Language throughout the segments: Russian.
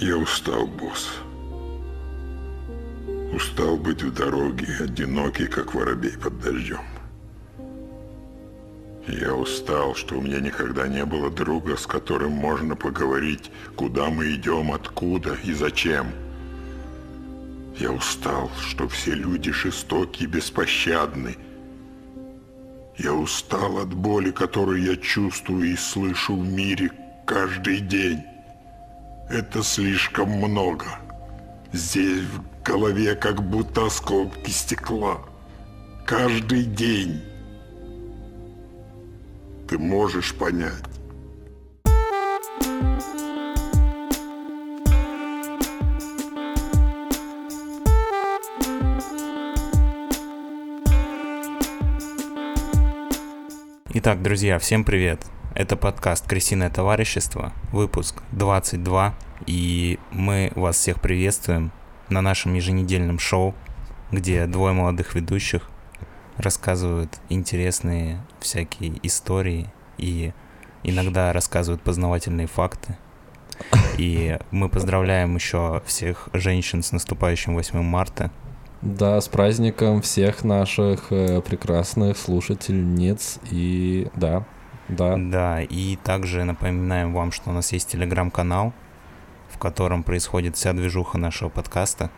Я устал, босс. Устал быть в дороге, одинокий, как воробей под дождем. Я устал, что у меня никогда не было друга, с которым можно поговорить, куда мы идем, откуда и зачем. Я устал, что все люди жестоки и беспощадны. Я устал от боли, которую я чувствую и слышу в мире каждый день. Это слишком много. Здесь в голове как будто осколки стекла. Каждый день. Ты можешь понять. Итак, друзья, всем привет. Это подкаст «Крысиное товарищество», выпуск 22, и мы вас всех приветствуем на нашем еженедельном шоу, где двое молодых ведущих рассказывают интересные всякие истории и иногда рассказывают познавательные факты. И мы поздравляем еще всех женщин с наступающим 8 марта. Да, с праздником всех наших э, прекрасных слушательниц и да, да. Да, и также напоминаем вам, что у нас есть телеграм-канал, в котором происходит вся движуха нашего подкаста.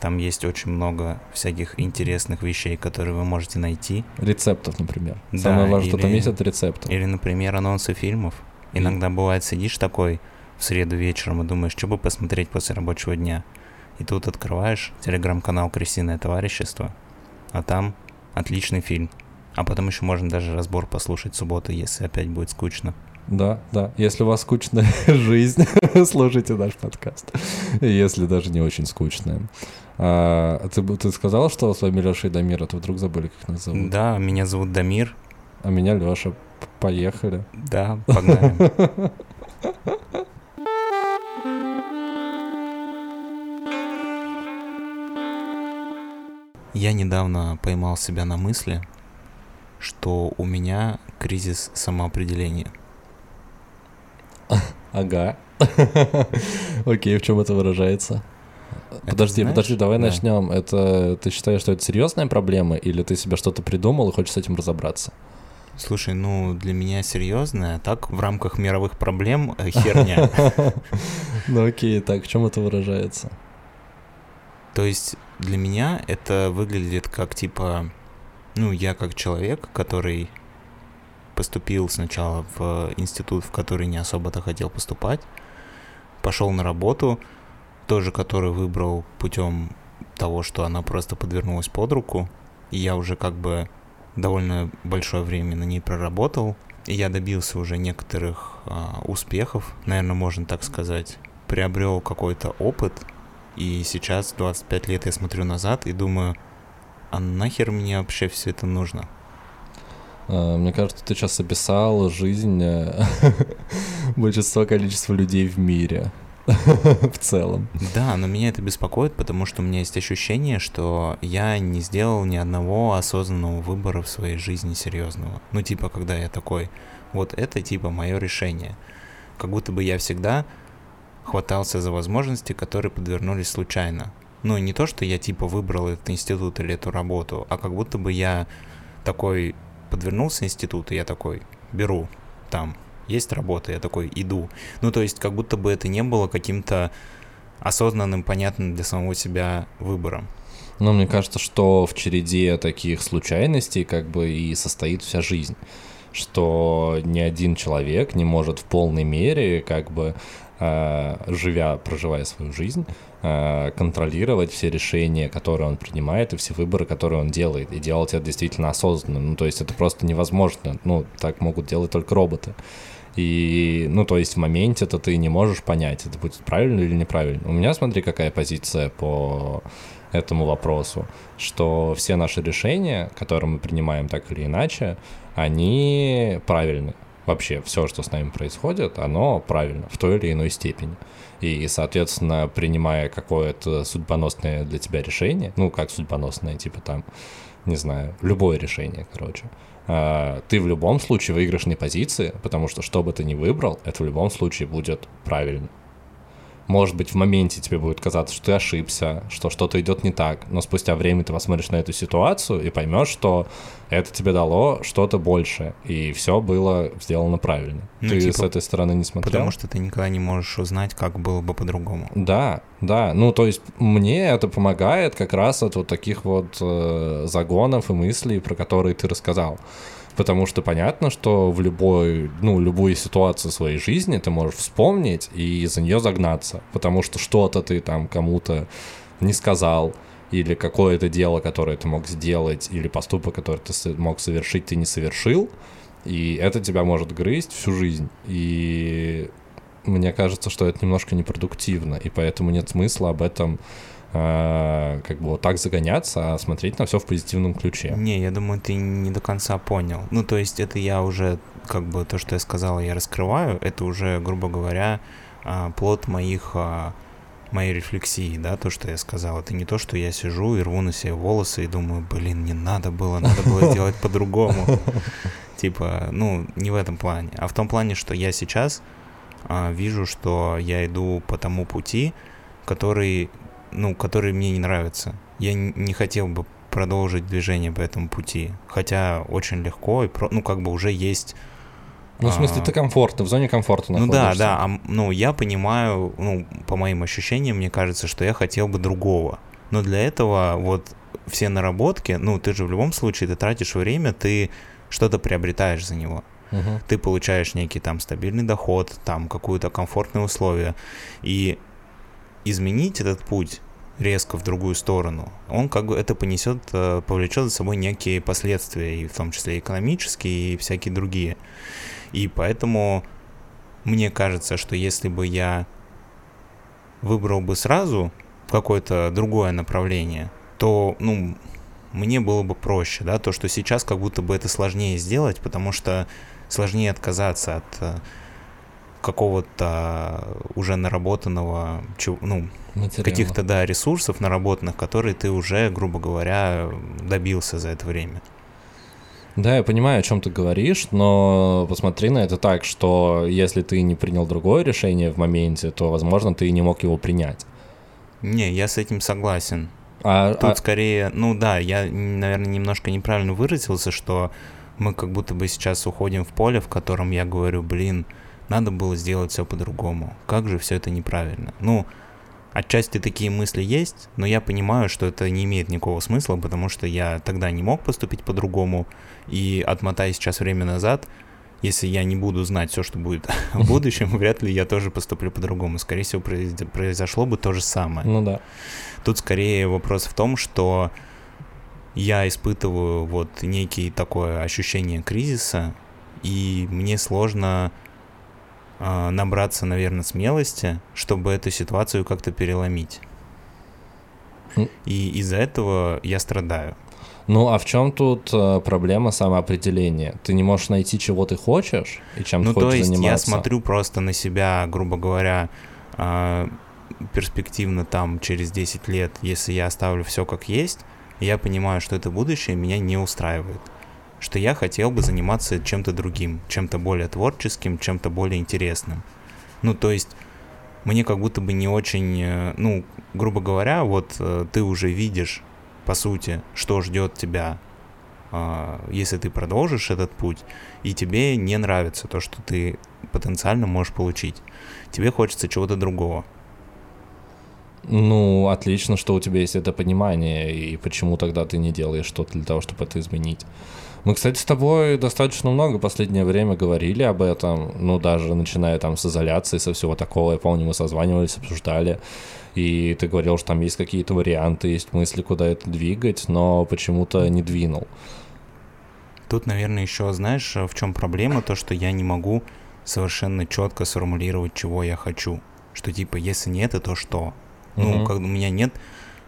Там есть очень много всяких интересных вещей, которые вы можете найти. Рецептов, например. Да, Самое важное, что там или- есть, это рецепты. Или, например, анонсы фильмов. Иногда бывает, сидишь такой в среду вечером и думаешь, что бы посмотреть после рабочего дня. И тут открываешь телеграм-канал «Крысиное товарищество», а там отличный фильм. А потом еще можно даже разбор послушать в субботу, если опять будет скучно. Да, да. Если у вас скучная жизнь, слушайте наш подкаст. Если даже не очень скучная. А, ты, ты сказал, что с вами Леша и Дамир, а то вдруг забыли, как нас зовут. Да, меня зовут Дамир. А меня Леша. Поехали. Да, погнали. Я недавно поймал себя на мысли, что у меня кризис самоопределения. Ага. Окей, в чем это выражается? Это Подожди, знаешь? подожди, давай Да. начнем. Это ты считаешь, что это серьезная проблема, или ты себе что-то придумал и хочешь с этим разобраться? Слушай, ну для меня серьезно, а так в рамках мировых проблем э, херня. Ну окей, так в чем это выражается? То есть для меня это выглядит как типа, ну я как человек, который поступил сначала в институт, в который не особо-то хотел поступать, пошел на работу, тоже который выбрал путем того, что она просто подвернулась под руку, и я уже как бы довольно большое время на ней проработал, и я добился уже некоторых а, успехов, наверное, можно так сказать, приобрел какой-то опыт, и сейчас, 25 лет, я смотрю назад и думаю, а нахер мне вообще все это нужно? А, Мне кажется, ты сейчас описал жизнь э, большинства количества людей в мире. В целом. Да, но меня это беспокоит, потому что у меня есть ощущение, что я не сделал ни одного осознанного выбора в своей жизни серьезного. Ну, типа, когда я такой, вот это типа мое решение. Как будто бы я всегда хватался за возможности, которые подвернулись случайно. Ну, не то, что я типа выбрал этот институт или эту работу, а как будто бы я такой подвернулся институт, и я такой беру там есть работа, я такой иду. Ну, то есть, как будто бы это не было каким-то осознанным, понятным для самого себя выбором. Но мне кажется, что в череде таких случайностей как бы и состоит вся жизнь. Что ни один человек не может в полной мере, как бы э, живя, проживая свою жизнь, контролировать все решения, которые он принимает, и все выборы, которые он делает, и делать это действительно осознанно. Ну, то есть это просто невозможно. Ну, так могут делать только роботы. И, ну, то есть в моменте это ты не можешь понять, это будет правильно или неправильно. У меня, смотри, какая позиция по этому вопросу, что все наши решения, которые мы принимаем так или иначе, они правильны. Вообще, все, что с нами происходит, оно правильно в той или иной степени. И, соответственно, принимая какое-то судьбоносное для тебя решение, ну, как судьбоносное, типа там, не знаю, любое решение, короче, а, ты в любом случае выигрышной позиции, потому что что бы ты ни выбрал, это в любом случае будет правильно. Может быть, в моменте тебе будет казаться, что ты ошибся, что что-то идет не так, но спустя время ты посмотришь на эту ситуацию и поймешь, что это тебе дало что-то большее, и все было сделано правильно. Ну, ты типа, с этой стороны не смотрел? Потому что ты никогда не можешь узнать, как было бы по-другому. Да, да. Ну, то есть мне это помогает как раз от вот таких вот э, загонов и мыслей, про которые ты рассказал потому что понятно, что в любой, ну, любую ситуацию своей жизни ты можешь вспомнить и за нее загнаться, потому что что-то ты там кому-то не сказал, или какое-то дело, которое ты мог сделать, или поступок, который ты мог совершить, ты не совершил, и это тебя может грызть всю жизнь. И мне кажется, что это немножко непродуктивно, и поэтому нет смысла об этом Э, как бы вот так загоняться, а смотреть на все в позитивном ключе. Не, я думаю, ты не до конца понял. Ну, то есть это я уже, как бы то, что я сказал, я раскрываю, это уже, грубо говоря, а, плод моих а, моей рефлексии, да, то, что я сказал. Это не то, что я сижу и рву на себе волосы и думаю, блин, не надо было, надо было сделать по-другому. Типа, ну, не в этом плане, а в том плане, что я сейчас а, вижу, что я иду по тому пути, который ну, который мне не нравится. Я не хотел бы продолжить движение по этому пути, хотя очень легко и про, ну как бы уже есть. Ну, в смысле, а... ты комфортно, в зоне комфорта находишься. Ну да, да, а, ну я понимаю, ну, по моим ощущениям, мне кажется, что я хотел бы другого. Но для этого вот все наработки, ну, ты же в любом случае, ты тратишь время, ты что-то приобретаешь за него. Угу. Ты получаешь некий там стабильный доход, там какую-то комфортные условия. И изменить этот путь резко в другую сторону, он как бы это понесет, э, повлечет за собой некие последствия, и в том числе экономические и всякие другие. И поэтому мне кажется, что если бы я выбрал бы сразу какое-то другое направление, то, ну, мне было бы проще, да, то, что сейчас как будто бы это сложнее сделать, потому что сложнее отказаться от э, какого-то уже наработанного, ну, каких-то, да, ресурсов наработанных, которые ты уже, грубо говоря, добился за это время. Да, я понимаю, о чем ты говоришь, но посмотри на это так, что если ты не принял другое решение в моменте, то, возможно, ты не мог его принять. Не, я с этим согласен. А, Тут а... скорее, ну да, я, наверное, немножко неправильно выразился, что мы как будто бы сейчас уходим в поле, в котором я говорю, блин, надо было сделать все по-другому. Как же все это неправильно? Ну, отчасти такие мысли есть, но я понимаю, что это не имеет никакого смысла, потому что я тогда не мог поступить по-другому, и отмотая сейчас время назад, если я не буду знать все, что будет в будущем, вряд ли я тоже поступлю по-другому. Скорее всего, произошло бы то же самое. Ну да. Тут скорее вопрос в том, что я испытываю вот некий такое ощущение кризиса, и мне сложно а, набраться, наверное, смелости, чтобы эту ситуацию как-то переломить. И из-за этого я страдаю. Ну, а в чем тут э, проблема самоопределения? Ты не можешь найти, чего ты хочешь и чем ну, ты хочешь заниматься? То есть я смотрю просто на себя, грубо говоря, э, перспективно там через 10 лет, если я оставлю все как есть, я понимаю, что это будущее меня не устраивает что я хотел бы заниматься чем-то другим, чем-то более творческим, чем-то более интересным. Ну, то есть мне как будто бы не очень, э, ну, грубо говоря, вот э, ты уже видишь, по сути, что ждет тебя, а, если ты продолжишь этот путь, и тебе не нравится то, что ты потенциально можешь получить. Тебе хочется чего-то другого. Ну, отлично, что у тебя есть это понимание, и почему тогда ты не делаешь что-то для того, чтобы это изменить. Мы, кстати, с тобой достаточно много последнее время говорили об этом, ну, даже начиная там с изоляции, со всего такого, я помню, мы созванивались, обсуждали, и ты говорил, что там есть какие-то варианты, есть мысли, куда это двигать, но почему-то не двинул. Тут, наверное, еще, знаешь, в чем проблема, то, что я не могу совершенно четко сформулировать, чего я хочу. Что типа, если не это, то что? Ну, как у меня нет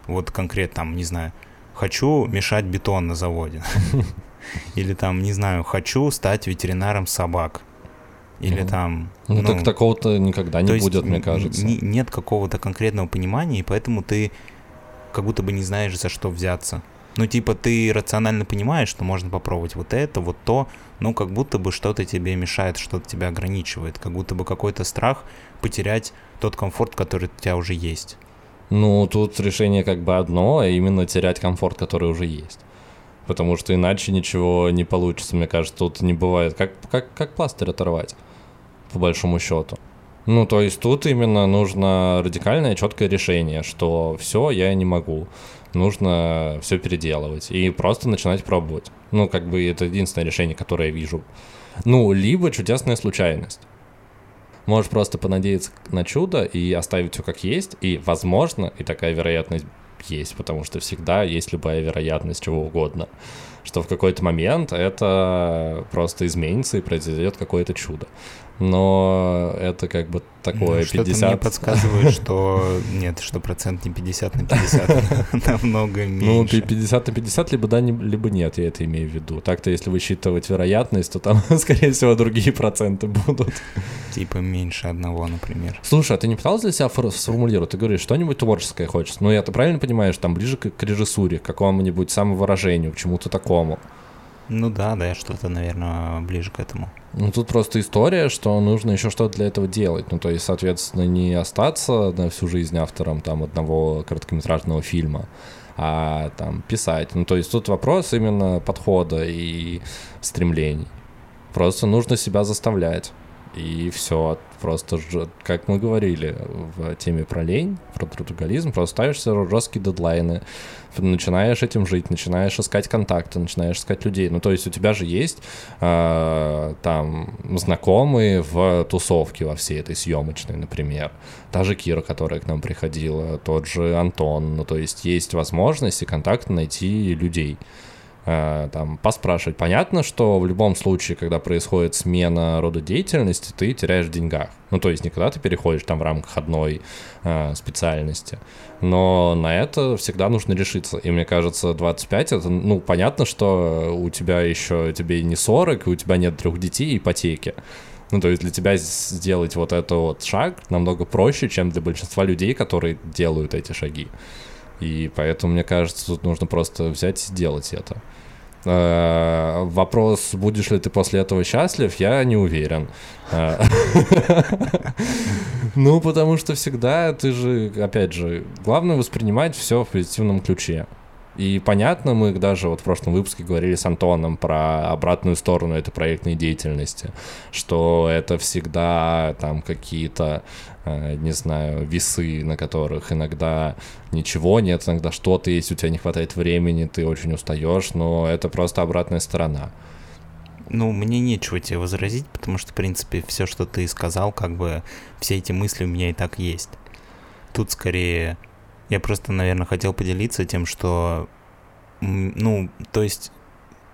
вот конкретно там, не знаю, хочу мешать бетон на заводе. Или там, не знаю, хочу стать ветеринаром собак. Или там... Ну, ну так такого-то никогда не будет, мне кажется. нет какого-то конкретного понимания, и поэтому ты как будто бы не знаешь, за что взяться. Ну, типа, ты рационально понимаешь, что можно попробовать вот это, вот то, но как будто бы что-то тебе мешает, что-то тебя ограничивает, как будто бы какой-то страх потерять тот комфорт, который у тебя уже есть. Ну, тут решение как бы одно, а именно терять комфорт, который уже есть. Потому что иначе ничего не получится, мне кажется, тут не бывает. Как, как, как пластырь оторвать, по большому счету. Ну, то есть тут именно нужно радикальное, четкое решение, что все, я не могу. Нужно все переделывать и просто начинать пробовать. Ну, как бы это единственное решение, которое я вижу. Ну, либо чудесная случайность. Можешь просто понадеяться на чудо и оставить все как есть, и, возможно, и такая вероятность есть, потому что всегда есть любая вероятность чего угодно, что в какой-то момент это просто изменится и произойдет какое-то чудо но это как бы такое ну, 50... Что-то мне подсказывает, что нет, что процент не 50 на 50, намного меньше. Ну, ты 50 на 50, либо да, либо нет, я это имею в виду. Так-то, если высчитывать вероятность, то там, скорее всего, другие проценты будут. Типа меньше одного, например. Слушай, а ты не пытался для себя сформулировать? Ты говоришь, что-нибудь творческое хочешь. Ну, я-то правильно понимаю, что там ближе к режиссуре, к какому-нибудь самовыражению, к чему-то такому. Ну да, да, что-то, наверное, ближе к этому. Ну, тут просто история, что нужно еще что-то для этого делать. Ну, то есть, соответственно, не остаться на всю жизнь автором там одного короткометражного фильма, а там писать. Ну, то есть тут вопрос именно подхода и стремлений. Просто нужно себя заставлять. И все, просто, как мы говорили в теме про лень, про трудоголизм, просто ставишься жесткие дедлайны, начинаешь этим жить, начинаешь искать контакты, начинаешь искать людей. Ну, то есть у тебя же есть э, там знакомые в тусовке во всей этой съемочной, например. Та же Кира, которая к нам приходила, тот же Антон. Ну, то есть есть возможность и контакты найти людей. Э, там, поспрашивать. Понятно, что в любом случае, когда происходит смена рода деятельности, ты теряешь в деньгах. Ну, то есть никогда ты переходишь там в рамках одной э, специальности. Но на это всегда нужно решиться. И мне кажется, 25 это, ну, понятно, что у тебя еще, тебе не 40, и у тебя нет трех детей и ипотеки. Ну, то есть для тебя сделать вот этот вот шаг намного проще, чем для большинства людей, которые делают эти шаги. И поэтому, мне кажется, тут нужно просто взять и сделать это. Э, вопрос, будешь ли ты после этого счастлив, я не уверен. Э, ну, потому что всегда ты же, опять же, главное воспринимать все в позитивном ключе. И понятно, мы даже вот в прошлом выпуске говорили с Антоном про обратную сторону этой проектной деятельности, что это всегда там какие-то, не знаю, весы, на которых иногда ничего нет, иногда что-то есть, у тебя не хватает времени, ты очень устаешь, но это просто обратная сторона. Ну, мне нечего тебе возразить, потому что, в принципе, все, что ты сказал, как бы все эти мысли у меня и так есть. Тут скорее я просто, наверное, хотел поделиться тем, что, ну, то есть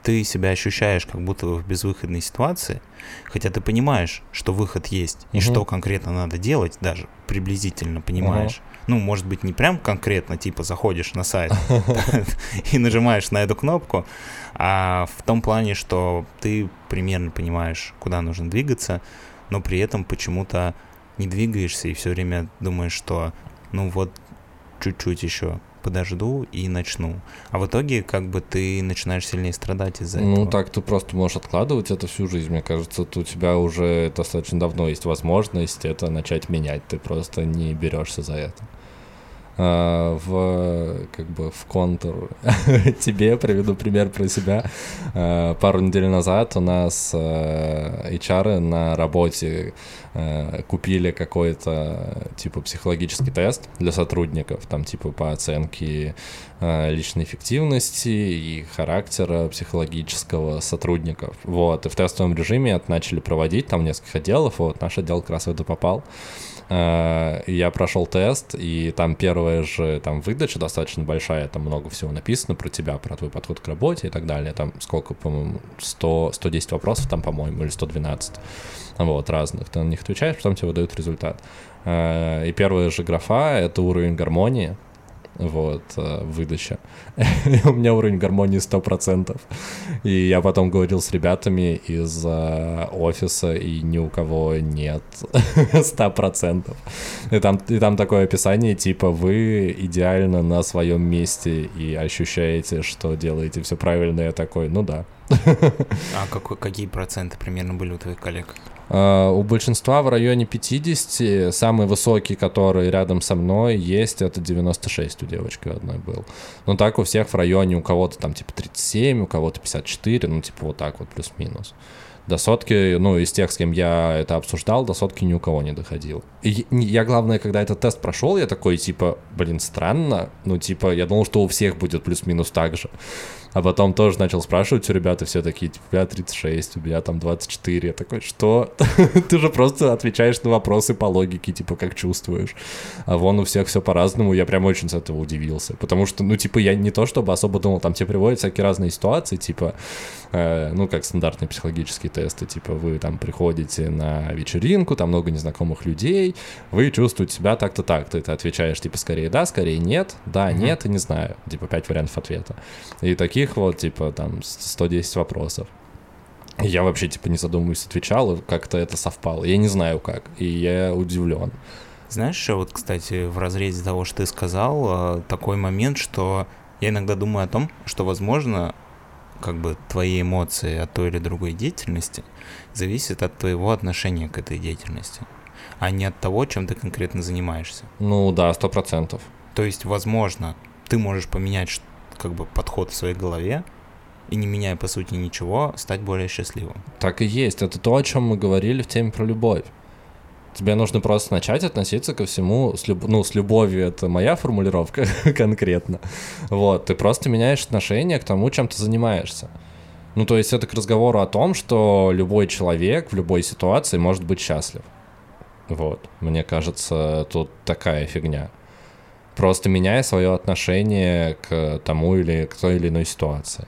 ты себя ощущаешь как будто в безвыходной ситуации, хотя ты понимаешь, что выход есть, и что конкретно надо делать, даже приблизительно понимаешь. Ну, может быть, не прям конкретно, типа заходишь на сайт и нажимаешь на эту кнопку, а в том плане, что ты примерно понимаешь, куда нужно двигаться, но при этом почему-то не двигаешься и все время думаешь, что ну вот чуть-чуть еще подожду и начну. А в итоге как бы ты начинаешь сильнее страдать из-за ну, этого. Ну так ты просто можешь откладывать это всю жизнь. Мне кажется, у тебя уже достаточно давно есть возможность это начать менять. Ты просто не берешься за это. А, в как бы в контур тебе приведу пример про себя. А, пару недель назад у нас а, HR на работе купили какой-то типа психологический тест для сотрудников, там типа по оценке личной эффективности и характера психологического сотрудников. Вот, и в тестовом режиме это начали проводить, там несколько отделов, вот наш отдел как раз в это попал. Э, я прошел тест, и там первая же там выдача достаточно большая, там много всего написано про тебя, про твой подход к работе и так далее. Там сколько, по-моему, 100, 110 вопросов там, по-моему, или 112. Вот, разных. Ты на них отвечаешь, потом тебе выдают результат. Э, и первая же графа — это уровень гармонии. Вот, э, выдача. У меня уровень гармонии 100%. И я потом говорил с ребятами из э, офиса, и ни у кого нет 100%. И там, и там такое описание, типа, вы идеально на своем месте и ощущаете, что делаете все правильно. Я такой, ну да. А какой, какие проценты примерно были у твоих коллег? Uh, у большинства в районе 50, самый высокий, который рядом со мной есть, это 96 у девочки одной был. Ну так у всех в районе, у кого-то там типа 37, у кого-то 54, ну типа вот так вот плюс-минус. До сотки, ну, из тех, с кем я это обсуждал, до сотки ни у кого не доходил. И я, главное, когда этот тест прошел, я такой, типа, блин, странно. Ну, типа, я думал, что у всех будет плюс-минус так же. А потом тоже начал спрашивать у ребят, и все такие, типа, у меня 36, у меня там 24. Я такой, что? Ты же просто отвечаешь на вопросы по логике, типа, как чувствуешь. А вон у всех все по-разному, я прям очень с этого удивился. Потому что, ну, типа, я не то чтобы особо думал, там тебе приводят всякие разные ситуации, типа, э, ну, как стандартные психологические тесты, типа, вы там приходите на вечеринку, там много незнакомых людей, вы чувствуете себя так-то так-то. Ты отвечаешь, типа, скорее да, скорее нет, да, нет и не знаю. Типа, пять вариантов ответа. И такие таких вот, типа, там, 110 вопросов. Я вообще, типа, не задумываясь, отвечал, и как-то это совпало. Я не знаю как, и я удивлен. Знаешь, еще вот, кстати, в разрезе того, что ты сказал, э, такой момент, что я иногда думаю о том, что, возможно, как бы твои эмоции от той или другой деятельности зависят от твоего отношения к этой деятельности, а не от того, чем ты конкретно занимаешься. Ну да, сто процентов. То есть, возможно, ты можешь поменять как бы подход в своей голове, и не меняя, по сути, ничего, стать более счастливым. Так и есть. Это то, о чем мы говорили в теме про любовь. Тебе нужно просто начать относиться ко всему с, люб... ну, с любовью. Это моя формулировка конкретно. Вот. Ты просто меняешь отношение к тому, чем ты занимаешься. Ну, то есть это к разговору о том, что любой человек в любой ситуации может быть счастлив. Вот. Мне кажется, тут такая фигня просто меняя свое отношение к тому или к той или иной ситуации.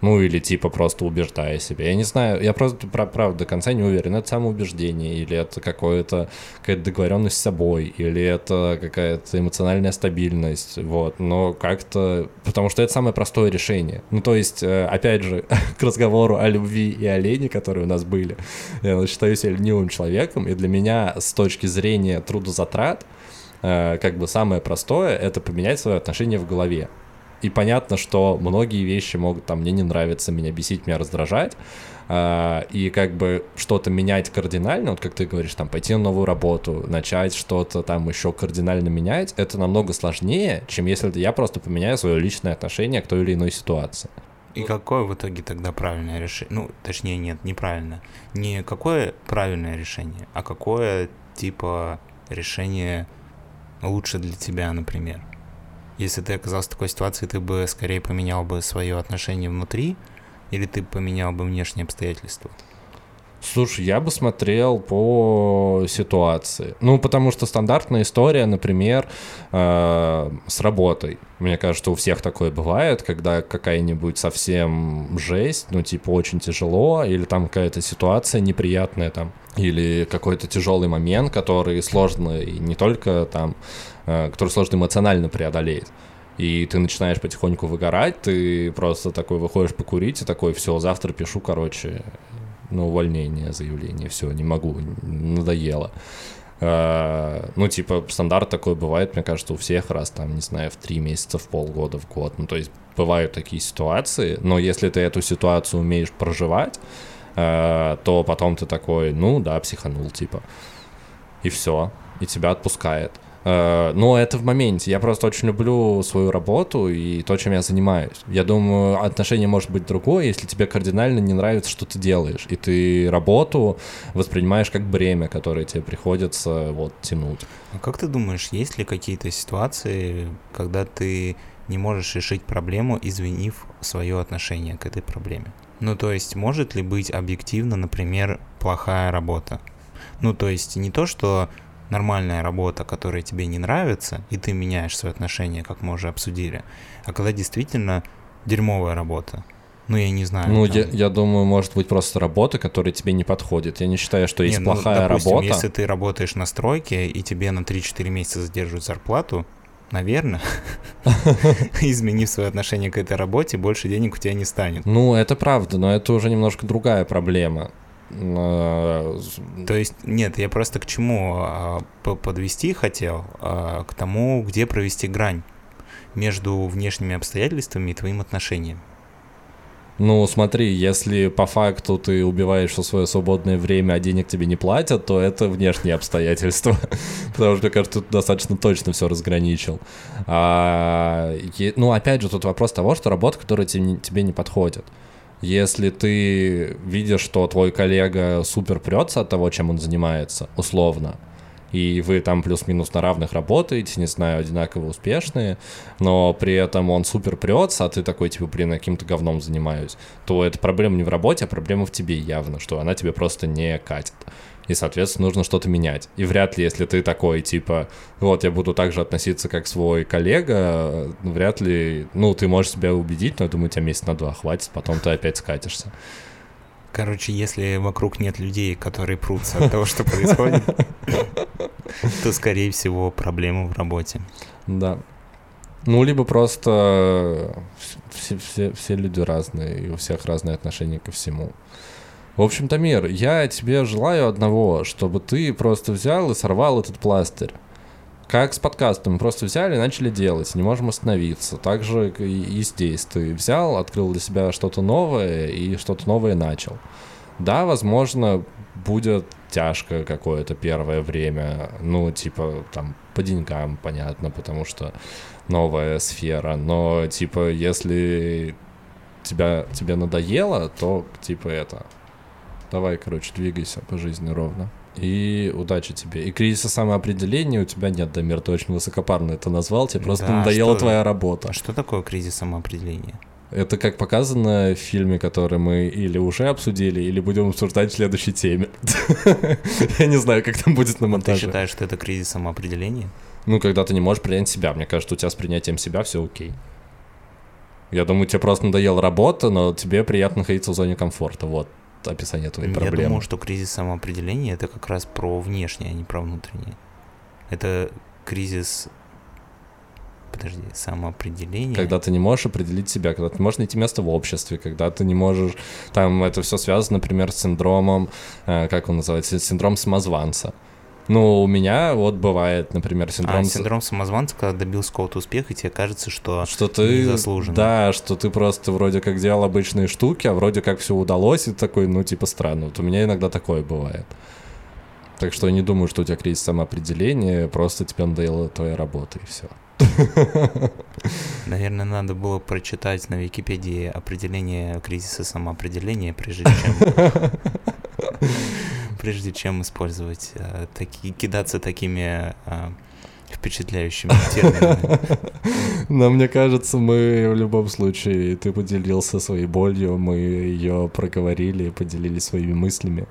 Ну, или типа просто убеждая себя. Я не знаю, я просто, правда, до конца не уверен, это самоубеждение, или это какое-то, какая-то договоренность с собой, или это какая-то эмоциональная стабильность, вот. Но как-то... Потому что это самое простое решение. Ну, то есть, э, опять же, к разговору о любви и о которые у нас были, я считаю себя ленивым человеком, и для меня с точки зрения трудозатрат, как бы самое простое — это поменять свое отношение в голове. И понятно, что многие вещи могут там мне не нравиться, меня бесить, меня раздражать. Uh, и как бы что-то менять кардинально, вот как ты говоришь, там пойти на новую работу, начать что-то там еще кардинально менять, это намного сложнее, чем если я просто поменяю свое личное отношение к той или иной ситуации. И какое в итоге тогда правильное решение? Ну, точнее, нет, неправильно. Не какое правильное решение, а какое типа решение лучше для тебя, например? Если ты оказался в такой ситуации, ты бы скорее поменял бы свое отношение внутри, или ты поменял бы внешние обстоятельства? Слушай, я бы смотрел по ситуации. Ну, потому что стандартная история, например, э, с работой. Мне кажется, у всех такое бывает, когда какая-нибудь совсем жесть, ну, типа, очень тяжело, или там какая-то ситуация неприятная там, или какой-то тяжелый момент, который сложно и не только там, э, который сложно эмоционально преодолеть и ты начинаешь потихоньку выгорать, ты просто такой выходишь покурить и такой, все, завтра пишу, короче, на увольнение заявление, все, не могу, надоело. Uh, ну, типа, стандарт такой бывает, мне кажется, у всех раз, там, не знаю, в три месяца, в полгода, в год. Ну, то есть бывают такие ситуации, но если ты эту ситуацию умеешь проживать, uh, то потом ты такой, ну, да, психанул, типа. И все, и тебя отпускает. Э, но это в моменте. Я просто очень люблю свою работу и то, чем я занимаюсь. Я думаю, отношение может быть другое, если тебе кардинально не нравится, что ты делаешь, и ты работу воспринимаешь как бремя, которое тебе приходится вот тянуть. А как ты думаешь, есть ли какие-то ситуации, когда ты не можешь решить проблему, извинив свое отношение к этой проблеме? Ну, то есть, может ли быть объективно, например, плохая работа? Ну, то есть, не то, что нормальная работа, которая тебе не нравится, и ты меняешь свое отношение, как мы уже обсудили, а когда действительно дерьмовая работа. Ну, я не знаю. Ну, там... я, я думаю, может быть просто работа, которая тебе не подходит. Я не считаю, что есть не, ну, плохая допустим, работа. если ты работаешь на стройке, и тебе на 3-4 месяца задерживают зарплату, наверное, изменив свое отношение к этой работе, больше денег у тебя не станет. Ну, это правда, но это уже немножко другая проблема. То есть, нет, я просто к чему а, подвести хотел, а, к тому, где провести грань между внешними обстоятельствами и твоим отношением. Ну, смотри, если по факту ты убиваешь все свое свободное время, а денег тебе не платят, то это внешние обстоятельства. Потому что, мне кажется, ты достаточно точно все разграничил. А, ну, опять же, тут вопрос того, что работа, которая тебе не подходит. Если ты видишь, что твой коллега супер прется от того, чем он занимается, условно, и вы там плюс-минус на равных работаете, не знаю, одинаково успешные, но при этом он супер прется, а ты такой, типа, блин, я каким-то говном занимаюсь, то это проблема не в работе, а проблема в тебе явно, что она тебе просто не катит. И, соответственно, нужно что-то менять. И вряд ли, если ты такой, типа, вот, я буду так же относиться, как свой коллега, вряд ли, ну, ты можешь себя убедить, но я думаю, тебя месяц на два хватит, потом ты опять скатишься. Короче, если вокруг нет людей, которые прутся от того, что происходит, то, скорее всего, проблема в работе. Да. Ну, либо просто все, все, все люди разные, и у всех разные отношения ко всему. В общем, Тамир, я тебе желаю одного, чтобы ты просто взял и сорвал этот пластырь. Как с подкастом, мы просто взяли и начали делать, не можем остановиться. Так же и здесь ты взял, открыл для себя что-то новое и что-то новое начал. Да, возможно, будет тяжко какое-то первое время, ну, типа, там, по деньгам, понятно, потому что новая сфера, но, типа, если тебя, тебе надоело, то, типа, это, давай, короче, двигайся по жизни ровно. И удачи тебе. И кризиса самоопределения у тебя нет, Дамир, ты очень высокопарно это назвал, тебе просто Да, надоела что- твоя работа. А что такое кризис самоопределения? Это как показано в фильме, который мы или уже обсудили, или будем обсуждать в следующей теме. Я не знаю, как там будет на Ты монтаже. считаешь, что это кризис самоопределения? Ну, когда ты не можешь принять себя. Мне кажется, у тебя с принятием себя все окей. Я думаю, тебе просто надоела работа, но тебе приятно находиться в зоне комфорта. Вот описание твоей Я проблемы. думаю, что кризис самоопределения это как раз про внешнее, а не про внутреннее. Это кризис... Подожди, самоопределение. Когда ты не можешь определить себя, когда ты не можешь найти место в обществе, когда ты не можешь... Там это все связано, например, с синдромом, э, как он называется, синдром самозванца. Ну, у меня вот бывает, например, синдром... А, синдром самозванца, когда добился какого-то успеха, и тебе кажется, что... Что ты... Незаслуженно. Да, что ты просто вроде как делал обычные штуки, а вроде как все удалось, и такой, ну, типа, странно. Вот у меня иногда такое бывает. Так что я не думаю, что у тебя кризис самоопределения, просто тебе надоела твоя работа, и все. Наверное, надо было прочитать на Википедии определение кризиса самоопределения, прежде чем... Прежде чем использовать э, такие, кидаться такими э, впечатляющими терминами. Но мне кажется, мы в любом случае, ты поделился своей болью, мы ее проговорили, поделились своими мыслями.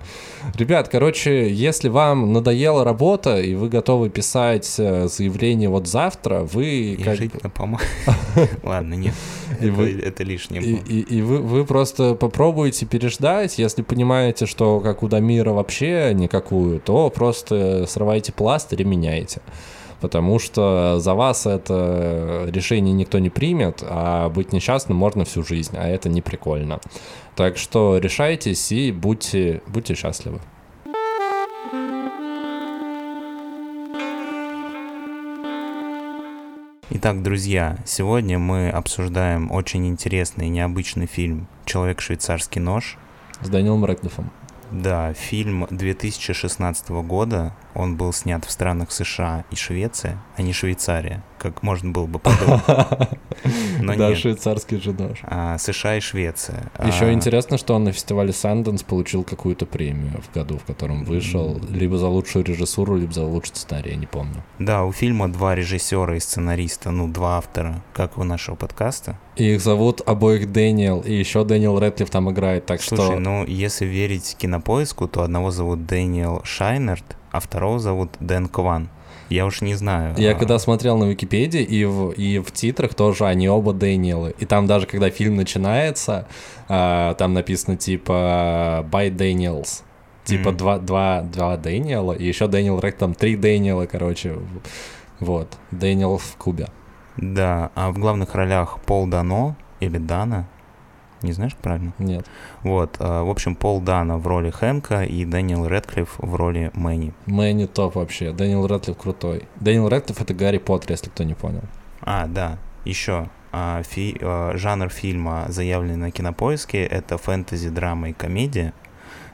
Ребят, короче, если вам надоела работа, и вы готовы писать э, заявление вот завтра, вы... Как на помо... Ладно, нет, это, вы- это лишнее И, вы, просто попробуйте переждать, если понимаете, что как у Дамира вообще никакую, то просто срывайте пластырь и меняйте. Потому что за вас это решение никто не примет, а быть несчастным можно всю жизнь, а это не прикольно. Так что решайтесь и будьте, будьте счастливы. Итак, друзья, сегодня мы обсуждаем очень интересный и необычный фильм «Человек-швейцарский нож». С Данилом Рэдклиффом. Да, фильм 2016 года. Он был снят в странах США и Швеция, а не Швейцария, как можно было бы подумать. Но да, нет. швейцарский же нож. А, США и Швеция. Еще А, интересно, что он на фестивале Санденс получил какую-то премию в году, в котором вышел, либо за лучшую режиссуру, либо за лучший сценарий, я не помню. Да, у фильма два режиссера и сценариста, ну, два автора, как у нашего подкаста. И их зовут обоих Дэниел, и еще Дэниел Рэдклифф там играет, так Слушай, что... ну, если верить кинопоиску, то одного зовут Дэниел Шайнерт, а второго зовут Дэн Кван. Я уж не знаю. Я а, когда смотрел на Википедии, и в, и в титрах тоже они оба Дэниелы. И там даже, когда фильм начинается, а, там написано типа «By Daniels». Типа Мгм. два, два, два Дэниела, и еще Дэниел Рэк, там три Дэниела, короче. Вот, Дэниел в Кубе. Да, а в главных ролях Пол Дано или Дана, не знаешь правильно? Нет. Вот, а, в общем, Пол Дана в роли Хэнка и Дэниел Редклифф в роли Мэнни. Мэнни топ вообще, Дэниел Редклифф крутой. Дэниел Редклифф — это Гарри Поттер, если кто не понял. А, да, еще а, фи, а, жанр фильма, заявленный на кинопоиске, это фэнтези, драма и комедия.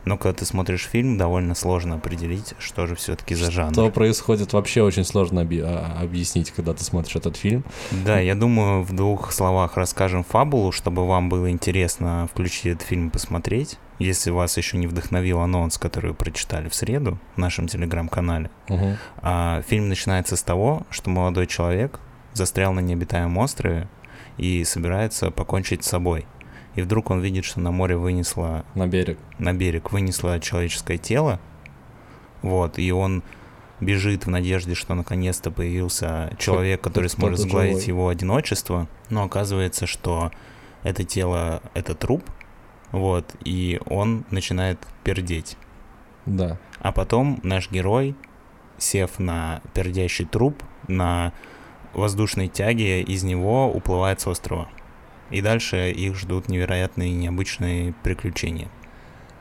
Но когда ты смотришь фильм, довольно сложно определить, что же все-таки за жанр. Что происходит, вообще очень сложно оби- а, объяснить, когда ты смотришь этот фильм. Да, я думаю, в двух словах расскажем фабулу, чтобы вам было интересно включить этот фильм и посмотреть. Если вас еще не вдохновил анонс, который вы прочитали в среду в нашем телеграм-канале. Угу. А, фильм начинается с того, что молодой человек застрял на необитаемом острове и собирается покончить с собой. И вдруг он видит, что на море вынесло, На берег. на берег вынесло человеческое тело, вот, и он бежит в надежде, что наконец-то появился человек, который хоть сможет кто-то сгладить живой. его одиночество, но оказывается, что это тело — это труп, вот, и он начинает пердеть. Да. А потом наш герой, сев на пердящий труп, на воздушной тяге из него уплывает с острова. И дальше их ждут невероятные необычные приключения.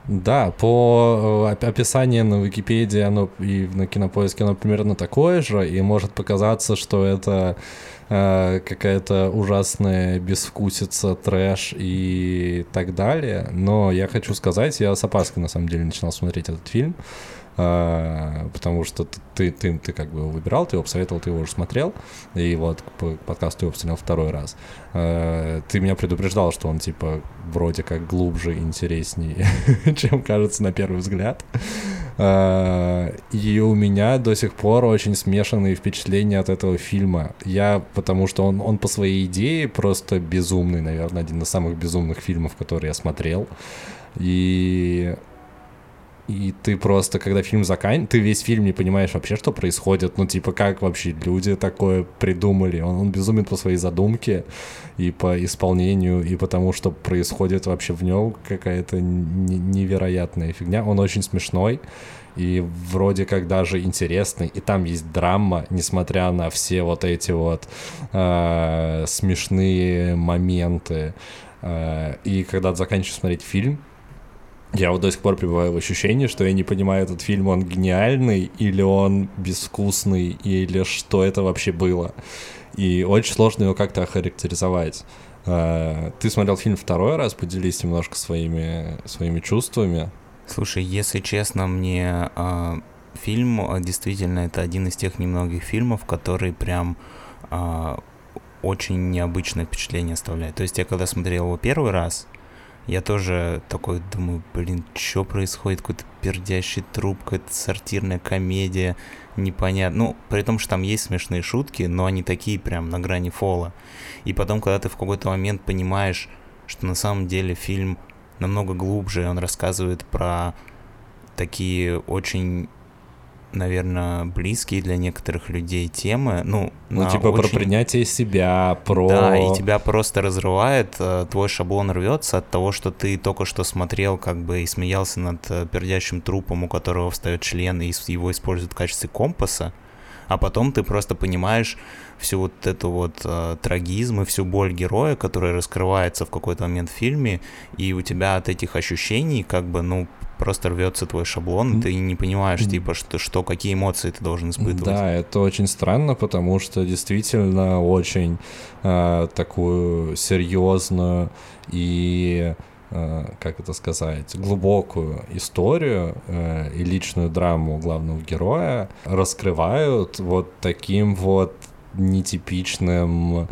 Да, по э, оп- описанию на Википедии оно и на кинопоиске оно примерно такое же, и может показаться, что это э, какая-то ужасная безвкусица, трэш и так далее. Но я хочу сказать, я с опаской на самом деле начинал смотреть этот фильм, потому что ты, ты, ты как бы его выбирал, ты его посоветовал, ты его уже смотрел, и вот к подкасту его посмотрел второй раз. Э, Ты меня предупреждал, что он типа вроде как глубже, интереснее, чем кажется на первый взгляд. Э, И у меня до сих пор очень смешанные впечатления от этого фильма. Я, потому что он, он по своей идее просто безумный, наверное, один из самых безумных фильмов, которые я смотрел. И и ты просто, когда фильм заканчивается, ты весь фильм не понимаешь вообще, что происходит. Ну, типа, как вообще люди такое придумали. Он, он безумен по своей задумке и по исполнению, и потому что происходит вообще в нем какая-то не- невероятная фигня. Он очень смешной и вроде как даже интересный. И там есть драма, несмотря на все вот эти вот э, смешные моменты. Э, и когда заканчиваешь смотреть фильм, я вот до сих пор пребываю в ощущении, что я не понимаю, этот фильм, он гениальный, или он безвкусный, или что это вообще было. И очень сложно его как-то охарактеризовать. Э, Ты смотрел фильм второй раз, поделись немножко своими, своими чувствами. Слушай, если честно, мне а, фильм а, действительно это один из тех немногих фильмов, который прям а, очень необычное впечатление оставляет. То есть я когда смотрел его первый раз, я тоже такой думаю, блин, что происходит? Какой-то пердящий труп, какая-то сортирная комедия, непонятно. Ну, при том, что там есть смешные шутки, но они такие прям на грани фола. И потом, когда ты в какой-то момент понимаешь, что на самом деле фильм намного глубже, он рассказывает про такие очень, наверное, близкие для некоторых людей темы. Ну, Ну, типа про очень- принятие себя, про... да, и тебя просто разрывает, э, твой шаблон рвется от того, что ты только что смотрел, как бы, и смеялся над э, пердящим трупом, у которого встает член, и его используют в качестве компаса, а потом ты просто понимаешь всю вот эту вот э, трагизм и всю боль героя, которая раскрывается в какой-то момент в фильме, и у тебя от этих ощущений, как бы, ну, просто рвется твой шаблон, ты не понимаешь, типа, что, что какие эмоции ты должен испытывать. Да, это очень странно, потому что действительно очень э, такую серьезную и э, как это сказать, глубокую историю э, и личную драму главного героя раскрывают вот таким вот нетипичным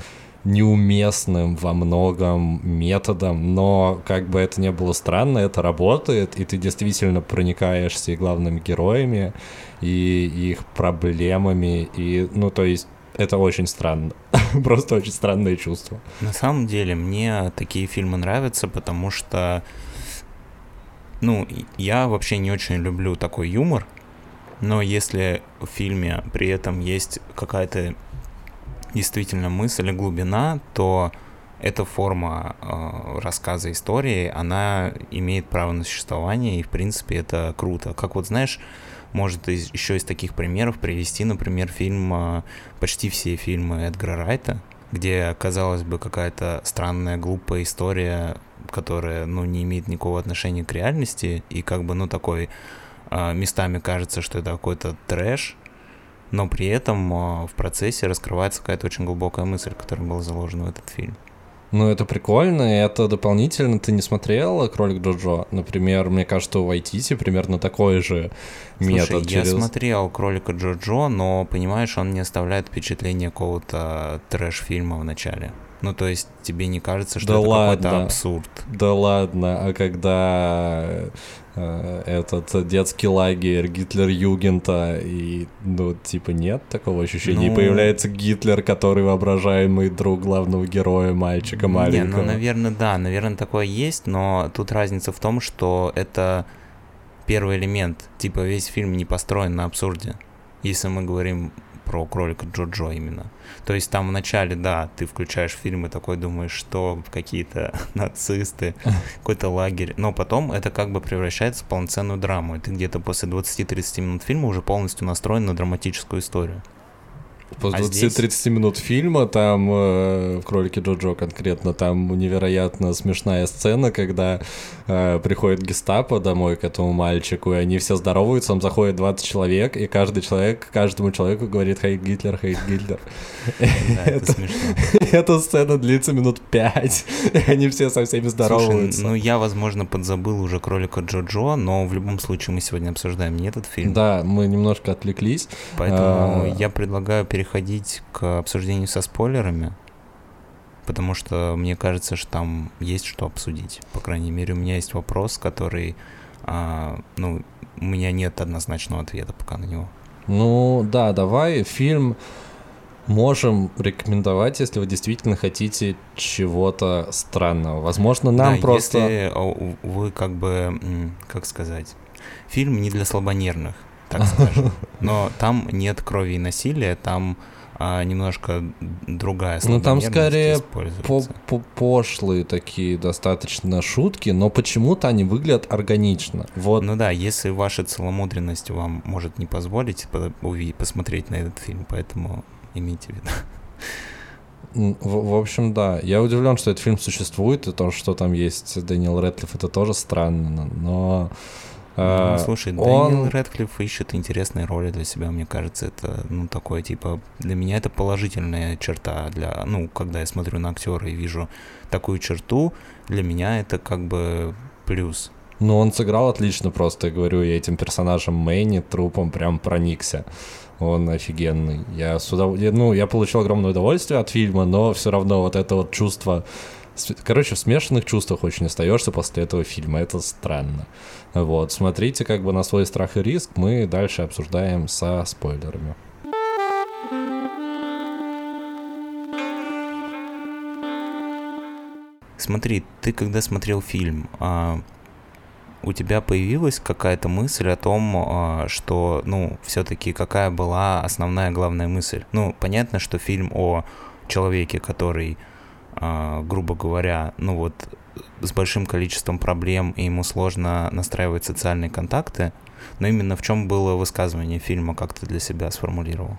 неуместным во многом методом, но как бы это ни было странно, это работает, и ты действительно проникаешься и главными героями, и их проблемами, и, ну, то есть, это очень странно. Просто очень странное чувство. На самом деле, мне такие фильмы нравятся, потому что, ну, я вообще не очень люблю такой юмор, но если в фильме при этом есть какая-то действительно мысль и глубина, то эта форма э, рассказа истории, она имеет право на существование, и, в принципе, это круто. Как вот, знаешь, может из, еще из таких примеров привести, например, фильм, а, почти все фильмы Эдгара Райта, где, казалось бы, какая-то странная, глупая история, которая, ну, не имеет никакого отношения к реальности, и как бы, ну, такой а, местами кажется, что это какой-то трэш, но при этом а, в процессе раскрывается какая-то очень глубокая мысль, которая была заложена в этот фильм. Ну, это прикольно, и это дополнительно. Ты не смотрел «Кролик Джоджо»? Например, мне кажется, у Вайтити примерно такой же Слушай, метод. я через... смотрел «Кролика Джоджо», но, понимаешь, он не оставляет впечатления какого-то трэш-фильма в начале. Ну, то есть тебе не кажется, что Да это ладно. какой-то абсурд? Да ладно, а когда этот детский лагерь Гитлер-Югента и, ну, типа, нет такого ощущения? И Ну- появляется Гитлер, который воображаемый друг главного героя, мальчика Не, маленького. ну, наверное, да, наверное, такое есть, но тут разница в том, что это первый элемент. Типа весь фильм не построен на абсурде, если мы говорим про кролика Джоджо именно. То есть там в начале, да, ты включаешь фильм и такой думаешь, что какие-то нацисты, какой-то лагерь. Но потом это как бы превращается в полноценную драму. И ты где-то после 20-30 минут фильма уже полностью настроен на драматическую историю. После а 20-30 минут фильма там э, в «Кролике Джоджо» конкретно там невероятно смешная сцена, когда э, приходит гестапо домой к этому мальчику, и они все здороваются, там заходит 20 человек, и каждый человек каждому человеку говорит «Хейт Гитлер, хейт Гитлер». Это смешно. Эта сцена длится минут 5, и они все со всеми здороваются. ну я, возможно, подзабыл уже кролика Джоджо, но в любом случае мы сегодня обсуждаем не этот фильм. Да, мы немножко отвлеклись. Поэтому А. я предлагаю переходить к обсуждению со спойлерами. Потому что мне кажется, что там есть что обсудить. По крайней мере, у меня есть вопрос, который, а, ну, у меня нет однозначного ответа пока на него. Ну да, давай фильм можем рекомендовать, если вы действительно хотите чего-то странного. Возможно, нам Да, просто... Если а, вы как бы, как сказать, фильм не для слабонервных, так скажем. Но там нет крови и насилия, там а, немножко другая Ну, там скорее используется. по по пошлые такие достаточно шутки, но почему-то они выглядят органично. Вот. Ну да, если ваша целомудренность вам может не позволить посмотреть на этот фильм, поэтому имейте в виду. В, в общем, да. Я удивлен, что этот фильм существует, и то, что там есть Дэниел Рэдклифф, это тоже странно, но... э, Ну, слушай, он- Дэниел Рэдклифф ищет интересные роли для себя, мне кажется, это, ну, такое, типа, для меня это положительная черта, для, ну, когда я смотрю на актера и вижу такую черту, для меня это как бы плюс. Ну, он сыграл отлично просто, я говорю, я этим персонажем Мэнни, трупом прям проникся. Он офигенный. Я с удов... Ну, я получил огромное удовольствие от фильма, но все равно вот это вот чувство... Короче, в смешанных чувствах очень остаешься после этого фильма. Это странно. Вот, смотрите как бы на свой страх и риск. Мы дальше обсуждаем со спойлерами. Смотри, ты когда смотрел фильм, а, у тебя появилась какая-то мысль о том, а, что, ну, все-таки какая была основная главная мысль? Ну, понятно, что фильм о человеке, который, а, грубо говоря, ну вот с большим количеством проблем, и ему сложно настраивать социальные контакты, но именно в чем было высказывание фильма, как ты для себя сформулировал?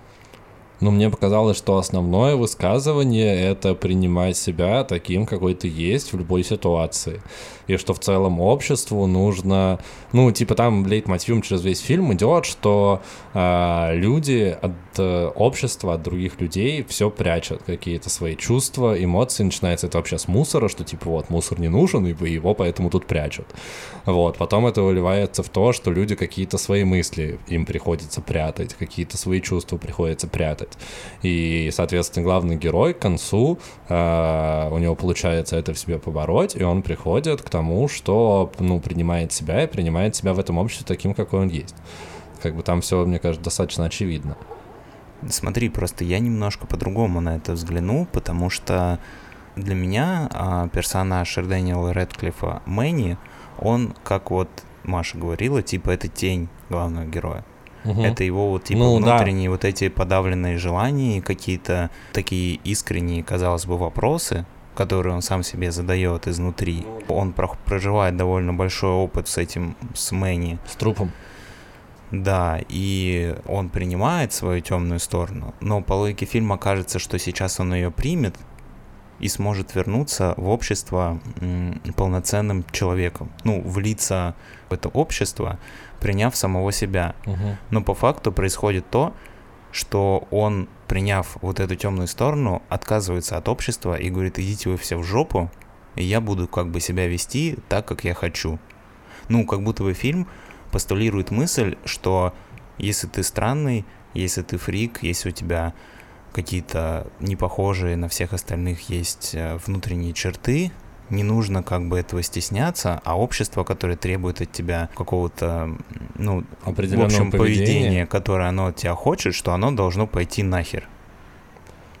Но мне показалось, что основное высказывание — это принимать себя таким, какой ты есть в любой ситуации. И что в целом обществу нужно... Ну, типа там лейтмотивом через весь фильм идет, что а, люди от э, общества, от других людей все прячут, какие-то свои чувства, эмоции. Начинается это вообще с мусора, что типа вот мусор не нужен, и его поэтому тут прячут. Вот, потом это выливается в то, что люди какие-то свои мысли им приходится прятать, какие-то свои чувства приходится прятать. И, соответственно, главный герой к концу э, у него получается это в себе побороть, и он приходит к тому, что ну, принимает себя и принимает себя в этом обществе таким, какой он есть. Как бы там все, мне кажется, достаточно очевидно. Смотри, просто я немножко по-другому на это взгляну, потому что для меня а, персонаж Дэниела Рэдклиффа Мэнни, он, как вот Маша говорила, типа это тень главного героя. Мгм. Это его вот типа Ну, да. внутренние вот эти подавленные желания, и какие-то такие искренние, казалось бы, вопросы, которые он сам себе задает изнутри. Он про- проживает довольно большой опыт с этим, с Мэнни. С трупом. Да, и он принимает свою темную сторону, но по логике фильма кажется, что сейчас он ее примет и сможет вернуться в общество полноценным человеком. Ну, влиться это общество, приняв самого себя. Угу. Но по факту происходит то, что он, приняв вот эту темную сторону, отказывается от общества и говорит, идите вы все в жопу, и я буду как бы себя вести так, как я хочу. Ну, как будто бы фильм постулирует мысль, что если ты странный, если ты фрик, если у тебя какие-то непохожие на всех остальных есть э, внутренние черты, не нужно как бы этого стесняться, а общество, которое требует от тебя какого-то, ну, в общем, поведения, которое оно от тебя хочет, что оно должно пойти нахер.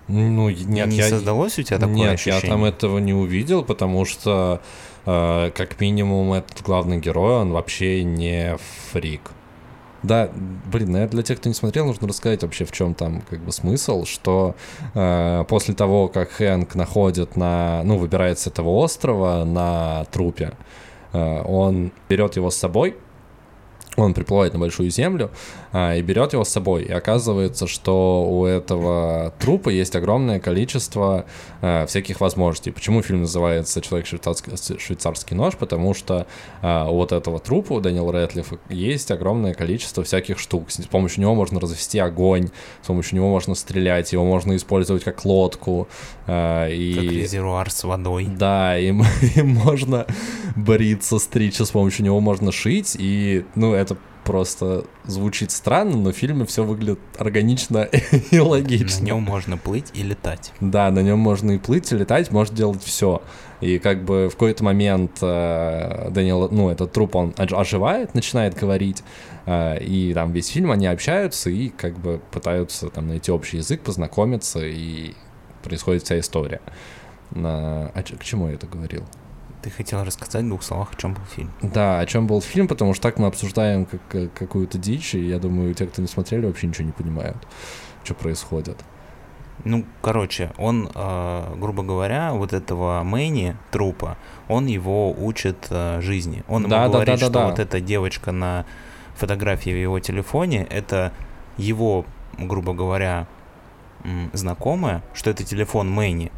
Ну, нет, не я... создалось у тебя такое нет, ощущение? я там этого не увидел, потому что, э, как минимум, этот главный герой, он вообще не фрик. Да, блин, наверное, для тех, кто не смотрел, нужно рассказать вообще, в чем там как бы смысл, что э, после того, как Хэнк находит на, ну, выбирается с этого острова на трупе, э, он берет его с собой, он приплывает на большую землю а, и берет его с собой. И оказывается, что у этого трупа есть огромное количество а, всяких возможностей. Почему фильм называется «Человек швейцарский, швейцарский нож»? Потому что а, у вот этого трупа, у Дэниела Рэтлифа, есть огромное количество всяких штук. С помощью него можно развести огонь, с помощью него можно стрелять, его можно использовать как лодку. А, и... Как резервуар с водой. Да, им, им можно бриться, стричься, с помощью него можно шить, и, ну, просто звучит странно, но в фильме все выглядит органично и логично. На нем можно плыть и летать. Да, на нем можно и плыть, и летать, можно делать все. И как бы в какой-то момент э, Даниэл, ну, этот труп, он оживает, начинает говорить, э, и там весь фильм они общаются и как бы пытаются там найти общий язык, познакомиться, и происходит вся история. А, а к чему я это говорил? Ты хотел рассказать в двух словах, о чем был фильм. Да, о чем был фильм, потому что так мы обсуждаем как, э, какую-то дичь, и я думаю, те, кто не смотрели, вообще ничего не понимают, что происходит. Ну, короче, он, э, грубо говоря, вот этого Мэни, трупа, он его учит э, жизни. Он да, ему да, говорит, да, да, что да. вот эта девочка на фотографии в его телефоне, это его, грубо говоря, знакомая, что это телефон Мэни,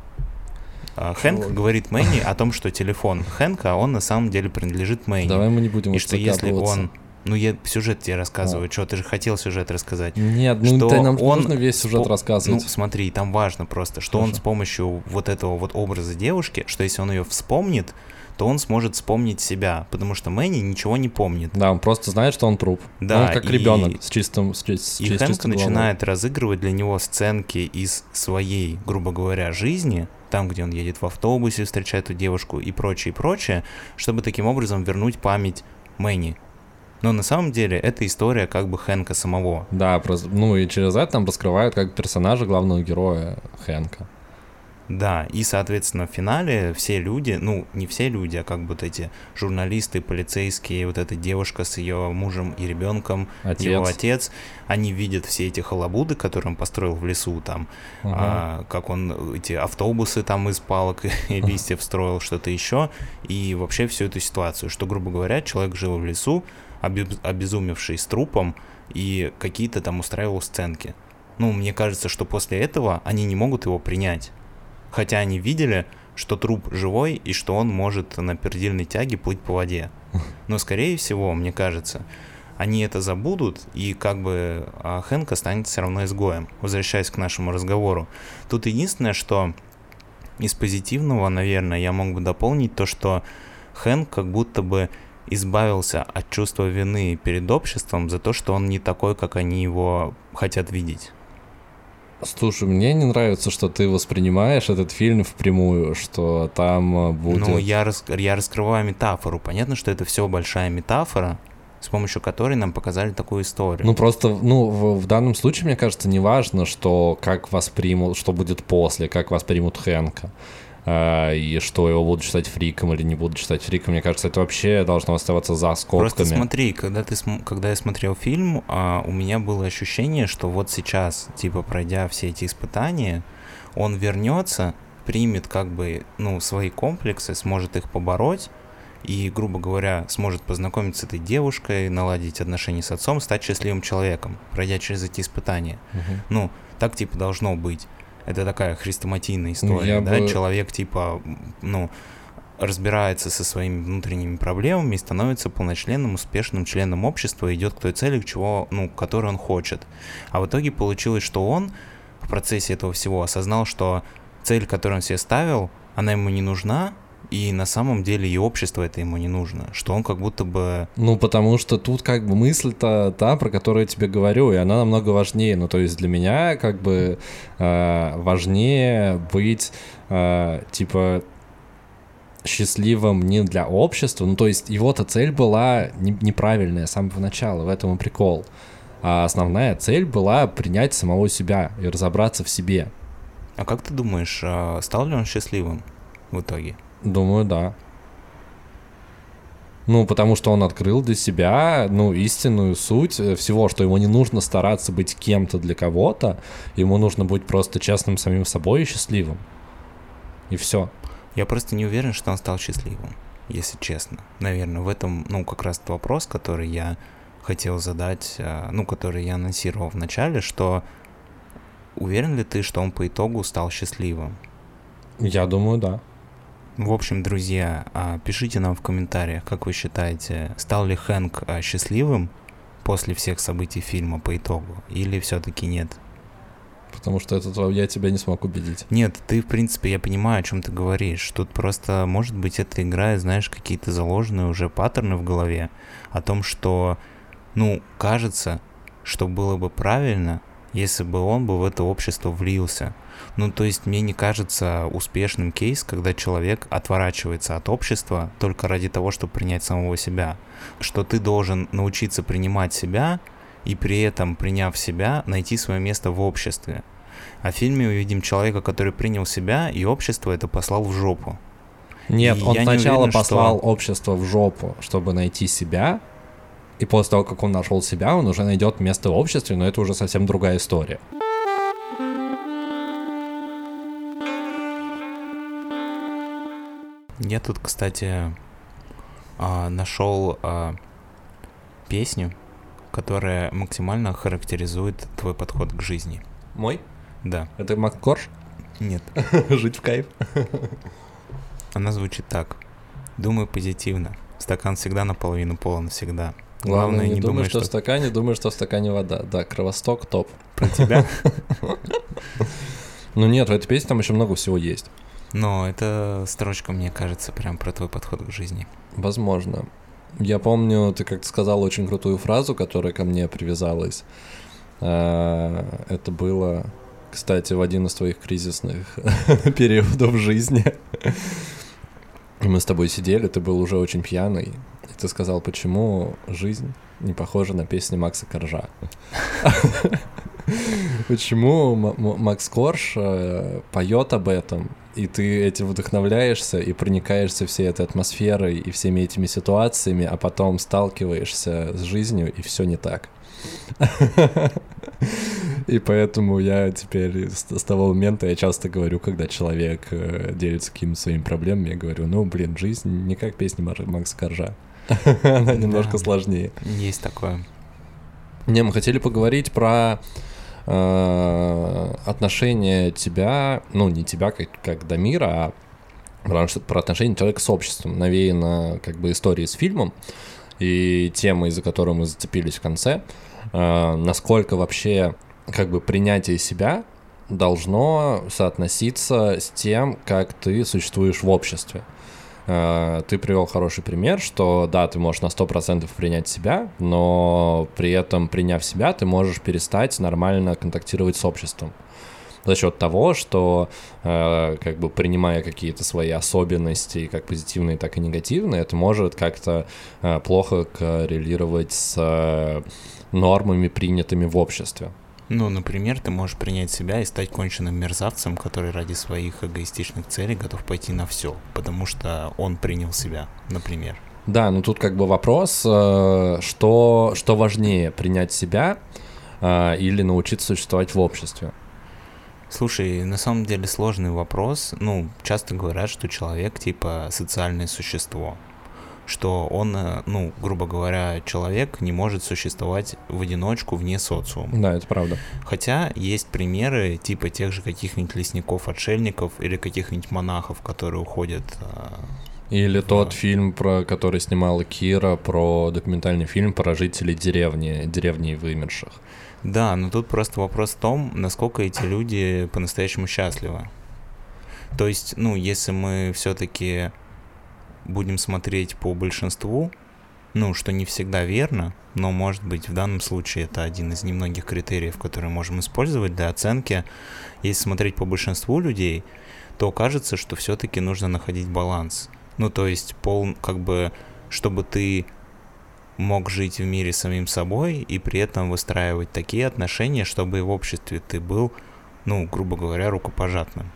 а, Хэнк говорит Мэнни о том, что телефон Хэнка, он на самом деле принадлежит Мэнни. Давай мы не будем И что если он ну, я сюжет тебе рассказываю. А. Что, ты же хотел сюжет рассказать. Нет, ну что ты нам он нужно весь сюжет рассказывать. Ну, смотри, там важно просто, что Хорошо. он с помощью вот этого вот образа девушки, что если он ее вспомнит, то он сможет вспомнить себя, потому что Мэнни ничего не помнит. Да, он просто знает, что он труп. Да, он как и... ребенок с чистым с, с, И Хэнк начинает разыгрывать для него сценки из своей, грубо говоря, жизни, там, где он едет в автобусе, встречает эту девушку и прочее, и прочее, чтобы таким образом вернуть память Мэнни. Но на самом деле это история как бы Хэнка самого. Да, ну и через это там раскрывают как персонажа главного героя Хэнка. Да, и, соответственно, в финале все люди, ну, не все люди, а как бы вот эти журналисты, полицейские, вот эта девушка с ее мужем и ребенком, отец. его отец, они видят все эти халабуды, которые он построил в лесу, там, угу. а, как он эти автобусы там из палок и листьев строил, что-то еще, и вообще всю эту ситуацию, что, грубо говоря, человек жил в лесу, обезумевший с трупом, и какие-то там устраивал сценки. Ну, мне кажется, что после этого они не могут его принять хотя они видели, что труп живой и что он может на пердильной тяге плыть по воде. Но, скорее всего, мне кажется, они это забудут, и как бы а Хэнк останется все равно изгоем. Возвращаясь к нашему разговору. Тут единственное, что из позитивного, наверное, я мог бы дополнить то, что Хэнк как будто бы избавился от чувства вины перед обществом за то, что он не такой, как они его хотят видеть. Слушай, мне не нравится, что ты воспринимаешь этот фильм впрямую, что там э, будет... Ну, я, рас... я раскрываю метафору. Понятно, что это все большая метафора, с помощью которой нам показали такую историю. Ну, просто, ну, в, в данном случае, мне кажется, не важно, что как воспримут, что будет после, как воспримут Хэнка. А, и что его будут считать фриком или не будут считать фриком, мне кажется, это вообще должно оставаться за скобками. Просто смотри, когда, ты, когда я смотрел фильм, а, у меня было ощущение, что вот сейчас, типа, пройдя все эти испытания, он вернется, примет как бы, ну, свои комплексы, сможет их побороть, и, грубо говоря, сможет познакомиться с этой девушкой, наладить отношения с отцом, стать счастливым человеком, пройдя через эти испытания. Мгм. Ну, так типа должно быть. Это такая хрестоматийная история, я да? бы- Человек типа, ну, разбирается со своими внутренними проблемами и становится полночленным, успешным членом общества, и идет к той цели, к чего, ну, которой он хочет. А в итоге получилось, что он в процессе этого всего осознал, что цель, которую он себе ставил, она ему не нужна, и на самом деле и общество это ему не нужно, что он как будто бы Ну, потому что тут как бы мысль-то та, про которую я тебе говорю, и она намного важнее. Ну, то есть для меня как бы э, важнее быть, э, типа, счастливым не для общества, ну, то есть его-то цель была не- неправильная с самого начала, в этом и прикол. А основная цель была принять самого себя и разобраться в себе. А как ты думаешь, а, стал ли он счастливым в итоге? Думаю, да. Ну, потому что он открыл для себя, ну, истинную суть э, всего, что ему не нужно стараться быть кем-то для кого-то, ему нужно быть просто честным самим собой и счастливым. И все. Я просто не уверен, что он стал счастливым, если честно. Наверное, в этом, ну, как раз вопрос, который я хотел задать, а, ну, который я анонсировал в начале, что уверен ли ты, что он по итогу стал счастливым? Я думаю, да. В общем, друзья, а, пишите нам в комментариях, как вы считаете, стал ли Хэнк а, счастливым после всех событий фильма по итогу, или все-таки нет? Потому что это тво- я тебя не смог убедить. Нет, ты, в принципе, я понимаю, о чем ты говоришь. Тут просто, может быть, это играет, знаешь, какие-то заложенные уже паттерны в голове о том, что, ну, кажется, что было бы правильно, если бы он бы в это общество влился. Ну, то есть мне не кажется успешным кейс, когда человек отворачивается от общества только ради того, чтобы принять самого себя. Что ты должен научиться принимать себя и при этом, приняв себя, найти свое место в обществе. А в фильме мы видим человека, который принял себя, и общество это послал в жопу. Нет, И он я не сначала уверен, что- послал общество в жопу, чтобы найти себя, и после того, как он нашел себя, он уже найдет место в обществе, но это уже совсем другая история. Я тут, кстати, а, нашел а, песню, которая максимально характеризует твой подход к жизни. Мой? Да, Это Мак Корж? нет. Жить в кайф. Она звучит так. Думай позитивно. Стакан всегда наполовину полон всегда. Главное, не, думай, думай, что в стакане, думай, что в стакане вода. Да, Кровосток топ. про тебя. Ну нет, в этой песне там еще много всего есть. Но эта строчка, мне кажется, прям про твой подход к жизни. Возможно. Я помню, ты как-то сказал очень крутую фразу, которая ко мне привязалась. А, Это было, кстати, в один из твоих кризисных периодов жизни. Мы с тобой сидели, ты был уже очень пьяный. И ты сказал, почему жизнь не похожа на песни Макса Коржа. Почему Макс Корж э, поет об этом, и ты этим вдохновляешься и проникаешься всей этой атмосферой и всеми этими ситуациями, а потом сталкиваешься с жизнью, и все не так. И поэтому я теперь с, того момента я часто говорю, когда человек э, делится какими-то своими проблемами, я говорю, ну, блин, жизнь не как песни Мар- Макса Коржа. Она немножко сложнее. Есть такое. Не, мы хотели поговорить про э, отношение тебя, ну, не тебя как, как Дамира, а про, про отношение человека с обществом, навеяно как бы историей с фильмом и темой, за которую мы зацепились в конце, э, насколько вообще как бы принятие себя должно соотноситься с тем, как ты существуешь в обществе. Э, Ты привел хороший пример, что да, ты можешь на 100% принять себя, но при этом, приняв себя, ты можешь перестать нормально контактировать с обществом. За счет того, что э, как бы принимая какие-то свои особенности, как позитивные, так и негативные, это может как-то э, плохо коррелировать с э, нормами, принятыми в обществе. Ну, например, ты можешь принять себя и стать конченным мерзавцем, который ради своих эгоистичных целей готов пойти на все, потому что он принял себя, например. Да, ну тут как бы вопрос, э, что, что важнее, принять себя э, или научиться существовать в обществе? Слушай, на самом деле сложный вопрос. Ну, часто говорят, что человек типа социальное существо. Что он, э, ну, грубо говоря, человек не может существовать в одиночку вне социума. Да, это правда. Хотя есть примеры типа тех же каких-нибудь лесников-отшельников или каких-нибудь монахов, которые уходят э, или да. тот фильм, про который снимала Кира, про документальный фильм про жителей деревни, деревни вымерших. Да, но тут просто вопрос в том, насколько эти люди по-настоящему счастливы. То есть, ну, если мы все-таки будем смотреть по большинству, ну, что не всегда верно, но, может быть, в данном случае это один из немногих критериев, которые можем использовать для оценки. Если смотреть по большинству людей, то кажется, что все-таки нужно находить баланс. Ну, то есть, пол, как бы, чтобы ты мог жить в мире самим собой и при этом выстраивать такие отношения, чтобы и в обществе ты был, ну, грубо говоря, рукопожатным.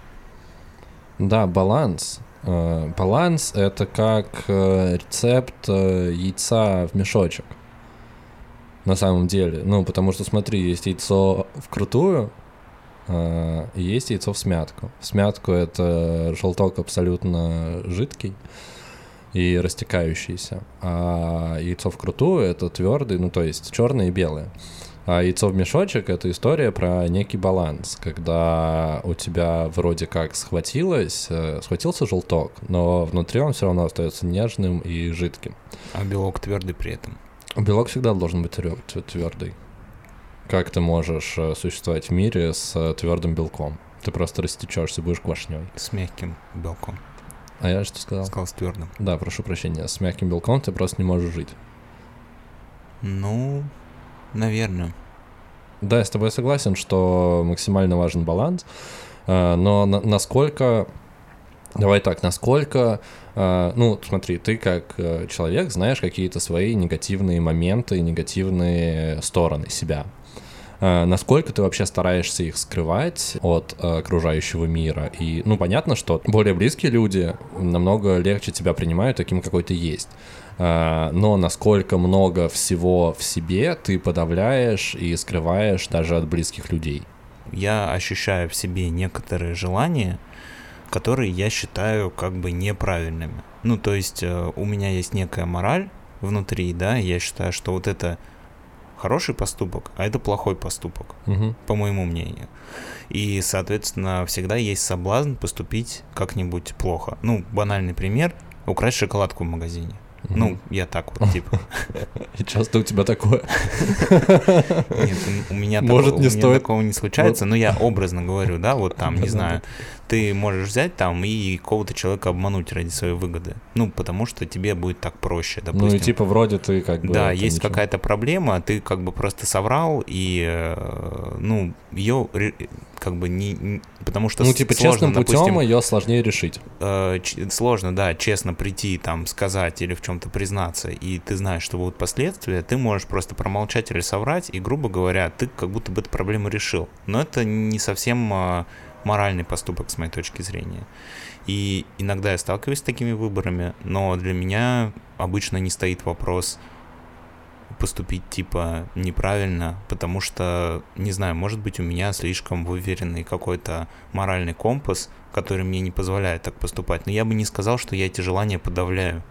Да, баланс. Э, баланс — это как э, рецепт э, яйца в мешочек. На самом деле. Ну, потому что, смотри, есть яйцо вкрутую, есть яйцо в смятку. В смятку это желток абсолютно жидкий и растекающийся, а яйцо вкрутую это твердый, ну то есть черное и белое. А яйцо в мешочек — это история про некий баланс, когда у тебя вроде как схватилось, э, схватился желток, но внутри он все равно остается нежным и жидким. А белок твердый при этом? Белок всегда должен быть твердый. Как ты можешь э, существовать в мире с э, твердым белком? Ты просто растечешься, будешь квашней. С мягким белком. А я что сказал? Сказал с твердым. Да, прошу прощения. С мягким белком ты просто не можешь жить. Ну, Наверное. Да, я с тобой согласен, что максимально важен баланс, э, но на насколько... Давай так, насколько... Э, ну, смотри, ты как э, человек знаешь какие-то свои негативные моменты, негативные стороны себя. Насколько ты вообще стараешься их скрывать от окружающего мира? И, ну, понятно, что более близкие люди намного легче тебя принимают таким, какой ты есть. А, но насколько много всего в себе ты подавляешь и скрываешь даже от близких людей. Я ощущаю в себе некоторые желания, которые я считаю как бы неправильными. Ну, то есть э, у меня есть некая мораль внутри, да, я считаю, что вот это хороший поступок, а это плохой поступок, угу. по моему мнению. И, соответственно, всегда есть соблазн поступить как-нибудь плохо. Ну, банальный пример — украсть шоколадку в магазине. Ну, я так вот, типа. И часто у тебя такое? Нет, у меня, Может, такого, не у меня стоит... такого не случается, но я образно говорю, да, вот там, не знаю, ты можешь взять там и какого-то человека обмануть ради своей выгоды. Ну, потому что тебе будет так проще, допустим. Ну и типа вроде ты как бы... Да, есть ничего. какая-то проблема, ты как бы просто соврал, и, э, ну, ее как бы не... не потому что Ну, типа сложно, честным путем ее сложнее решить. Э, сложно, да, честно прийти, там, сказать или в чем-то признаться, и ты знаешь, что будут последствия, ты можешь просто промолчать или соврать, и, грубо говоря, ты как будто бы эту проблему решил. Но это не совсем а, моральный поступок, с моей точки зрения. И иногда я сталкиваюсь с такими выборами, но для меня обычно не стоит вопрос поступить типа неправильно, потому что, не знаю, может быть у меня слишком выверенный какой-то моральный компас, который мне не позволяет так поступать. Но я бы не сказал, что я эти желания подавляю.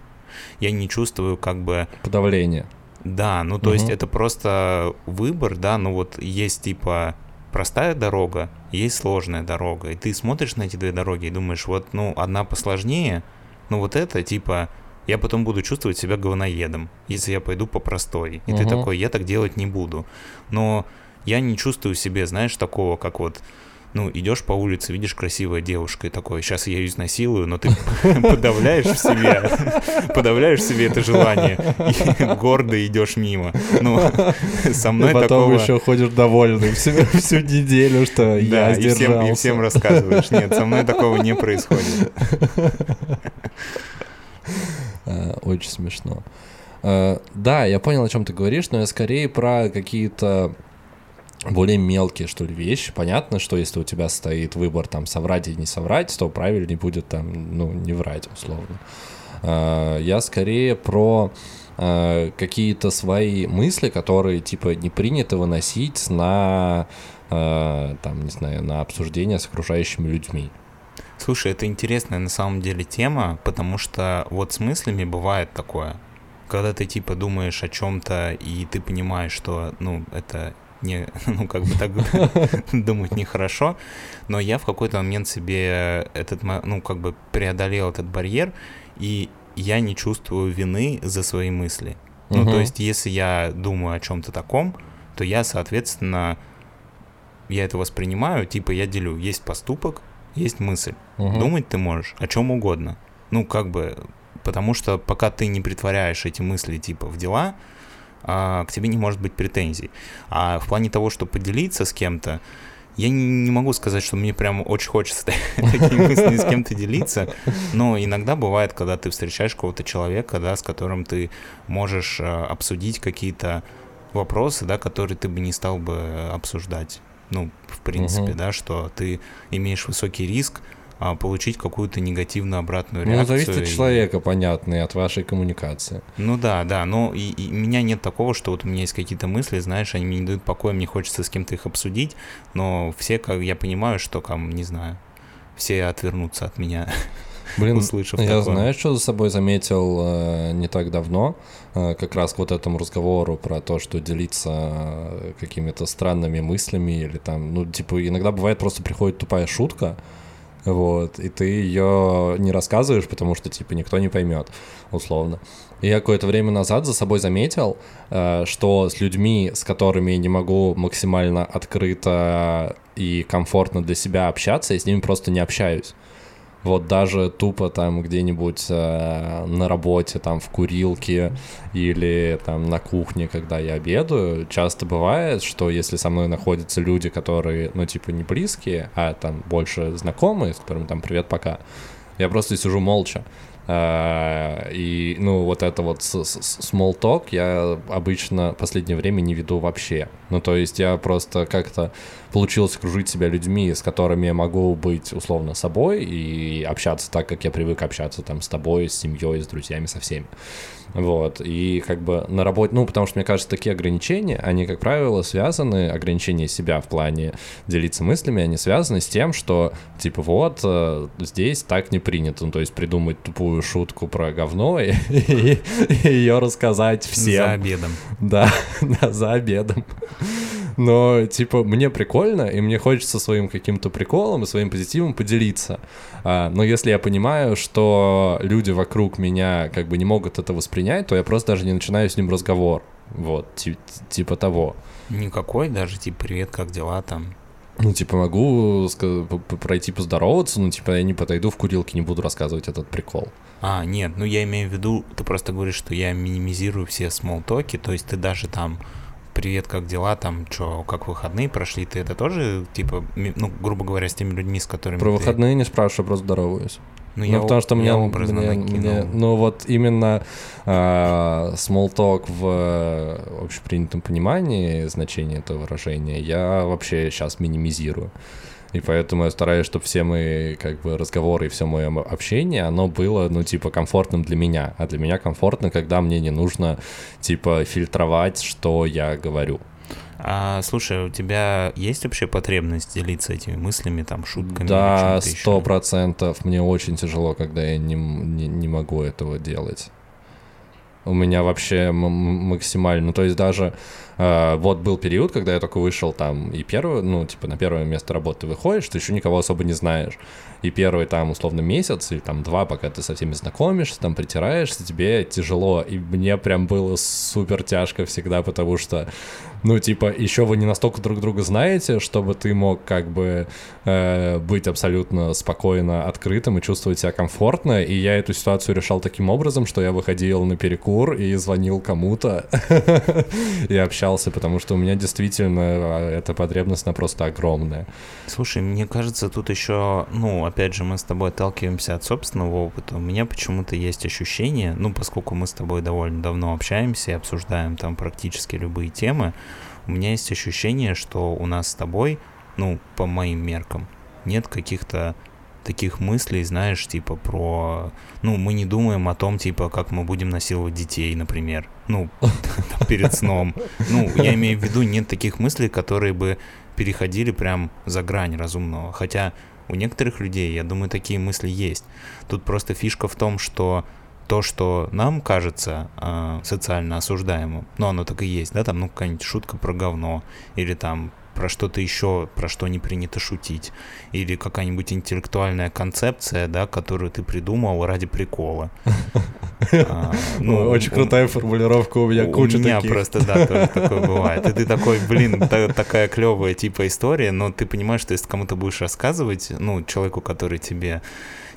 Я не чувствую как бы... Подавление. Да, ну то угу. есть это просто выбор, да, ну вот есть типа простая дорога, есть сложная дорога. И ты смотришь на эти две дороги и думаешь, вот, ну, одна посложнее, ну вот это, типа, я потом буду чувствовать себя говноедом, если я пойду по простой. И угу. ты такой, я так делать не буду. Но я не чувствую себе, знаешь, такого, как вот ну, идешь по улице, видишь красивая девушка и такое, сейчас я ее изнасилую, но ты подавляешь в себе, подавляешь в себе это желание, и гордо идешь мимо. Ну, со мной потом такого... еще ходишь довольный всю, всю неделю, что я и всем, и всем рассказываешь. Нет, со мной такого не происходит. А, очень смешно. А, да, я понял, о чем ты говоришь, но я скорее про какие-то более мелкие, что ли, вещи. Понятно, что если у тебя стоит выбор там соврать или не соврать, то правильнее будет там, ну, не врать, условно. А, я скорее про а, какие-то свои мысли, которые, типа, не принято выносить на, а, там, не знаю, на обсуждение с окружающими людьми. Слушай, это интересная на самом деле тема, потому что вот с мыслями бывает такое. Когда ты типа думаешь о чем-то, и ты понимаешь, что, ну, это не, ну, как бы так думать нехорошо, но я в какой-то момент себе этот, ну, как бы преодолел этот барьер, и я не чувствую вины за свои мысли. Ну, то есть, если я думаю о чем-то таком, то я, соответственно, я это воспринимаю, типа я делю, есть поступок, есть мысль. Угу. Думать ты можешь о чем угодно. Ну, как бы, потому что пока ты не притворяешь эти мысли, типа, в дела, к тебе не может быть претензий. А в плане того, что поделиться с кем-то, я не могу сказать, что мне прям очень хочется такими мыслями с кем-то делиться, но иногда бывает, когда ты встречаешь какого-то человека, да, с которым ты можешь а, обсудить какие-то вопросы, да, которые ты бы не стал бы обсуждать. Ну, в принципе, угу. да, что ты имеешь высокий риск а, получить какую-то негативную обратную реакцию. Ну, зависит от человека, понятно, и от вашей коммуникации. Ну да, да, но и, и у меня нет такого, что вот у меня есть какие-то мысли, знаешь, они мне не дают покоя, мне хочется с кем-то их обсудить, но все, как я понимаю, что, там, не знаю, все отвернутся от меня. Блин, услышав я такое. знаешь, что за собой заметил э, не так давно, э, как раз к вот этому разговору про то, что делиться э, какими-то странными мыслями или там, ну, типа, иногда бывает просто приходит тупая шутка, вот, и ты ее не рассказываешь, потому что, типа, никто не поймет, условно. И я какое-то время назад за собой заметил, э, что с людьми, с которыми я не могу максимально открыто и комфортно для себя общаться, я с ними просто не общаюсь. Вот даже тупо там где-нибудь э, на работе, там в курилке или там на кухне, когда я обедаю, часто бывает, что если со мной находятся люди, которые, ну, типа, не близкие, а там больше знакомые, с которыми там привет, пока, я просто сижу молча. Uh, и, ну, вот это вот small talk я обычно в последнее время не веду вообще. Ну, то есть я просто как-то получилось окружить себя людьми, с которыми я могу быть условно собой и общаться так, как я привык общаться там с тобой, с семьей, с друзьями, со всеми. Вот, и как бы на работе, ну, потому что, мне кажется, такие ограничения, они, как правило, связаны, ограничения себя в плане делиться мыслями, они связаны с тем, что, типа, вот, э, здесь так не принято, ну, то есть придумать тупую шутку про говно и, и, и ее рассказать всем. За обедом. Да, да, за обедом. Но, типа, мне прикольно, и мне хочется своим каким-то приколом и своим позитивом поделиться. А, но если я понимаю, что люди вокруг меня как бы не могут это воспринять, то я просто даже не начинаю с ним разговор. Вот, типа того. Никакой даже, типа, привет, как дела там? Ну, типа, могу пройти поздороваться, но, типа, я не подойду в курилке, не буду рассказывать этот прикол. А, нет, ну я имею в виду, ты просто говоришь, что я минимизирую все смолтоки, то есть ты даже там привет, как дела, там, что, как выходные прошли, ты это тоже, типа, ну, грубо говоря, с теми людьми, с которыми Про ты... выходные не спрашиваю, просто здороваюсь. Ну, ну я, потому что мне, мне, мне, ну вот именно э, small talk в э, общепринятом понимании значения этого выражения я вообще сейчас минимизирую. И поэтому я стараюсь, чтобы все мои как бы разговоры и все мое общение, оно было, ну, типа, комфортным для меня. А для меня комфортно, когда мне не нужно, типа, фильтровать, что я говорю. А, слушай, у тебя есть вообще потребность делиться этими мыслями, там, шутками? Да, сто процентов. Мне очень тяжело, когда я не, не, не могу этого делать. У меня вообще максимально, ну, то есть даже вот был период, когда я только вышел там и первый, ну, типа на первое место работы выходишь, ты еще никого особо не знаешь и первый там условно месяц или там два, пока ты со всеми знакомишься, там притираешься, тебе тяжело. И мне прям было супер тяжко всегда, потому что, ну, типа, еще вы не настолько друг друга знаете, чтобы ты мог как бы э, быть абсолютно спокойно открытым и чувствовать себя комфортно. И я эту ситуацию решал таким образом, что я выходил на перекур и звонил кому-то и общался, потому что у меня действительно э, эта потребность, она просто огромная. Слушай, мне кажется, тут еще, ну, опять же, мы с тобой отталкиваемся от собственного опыта, у меня почему-то есть ощущение, ну, поскольку мы с тобой довольно давно общаемся и обсуждаем там практически любые темы, у меня есть ощущение, что у нас с тобой, ну, по моим меркам, нет каких-то таких мыслей, знаешь, типа про... Ну, мы не думаем о том, типа, как мы будем насиловать детей, например. Ну, перед сном. Ну, я имею в виду, нет таких мыслей, которые бы переходили прям за грань разумного. Хотя у некоторых людей, я думаю, такие мысли есть. Тут просто фишка в том, что то, что нам кажется э, социально осуждаемым, ну, оно так и есть, да, там, ну, какая-нибудь шутка про говно, или там про что-то еще, про что не принято шутить, или какая-нибудь интеллектуальная концепция, да, которую ты придумал ради прикола. Ну, Очень крутая формулировка, у меня куча У меня просто, да, тоже такое бывает. И ты такой, блин, такая клевая типа история, но ты понимаешь, что если кому-то будешь рассказывать, ну, человеку, который тебе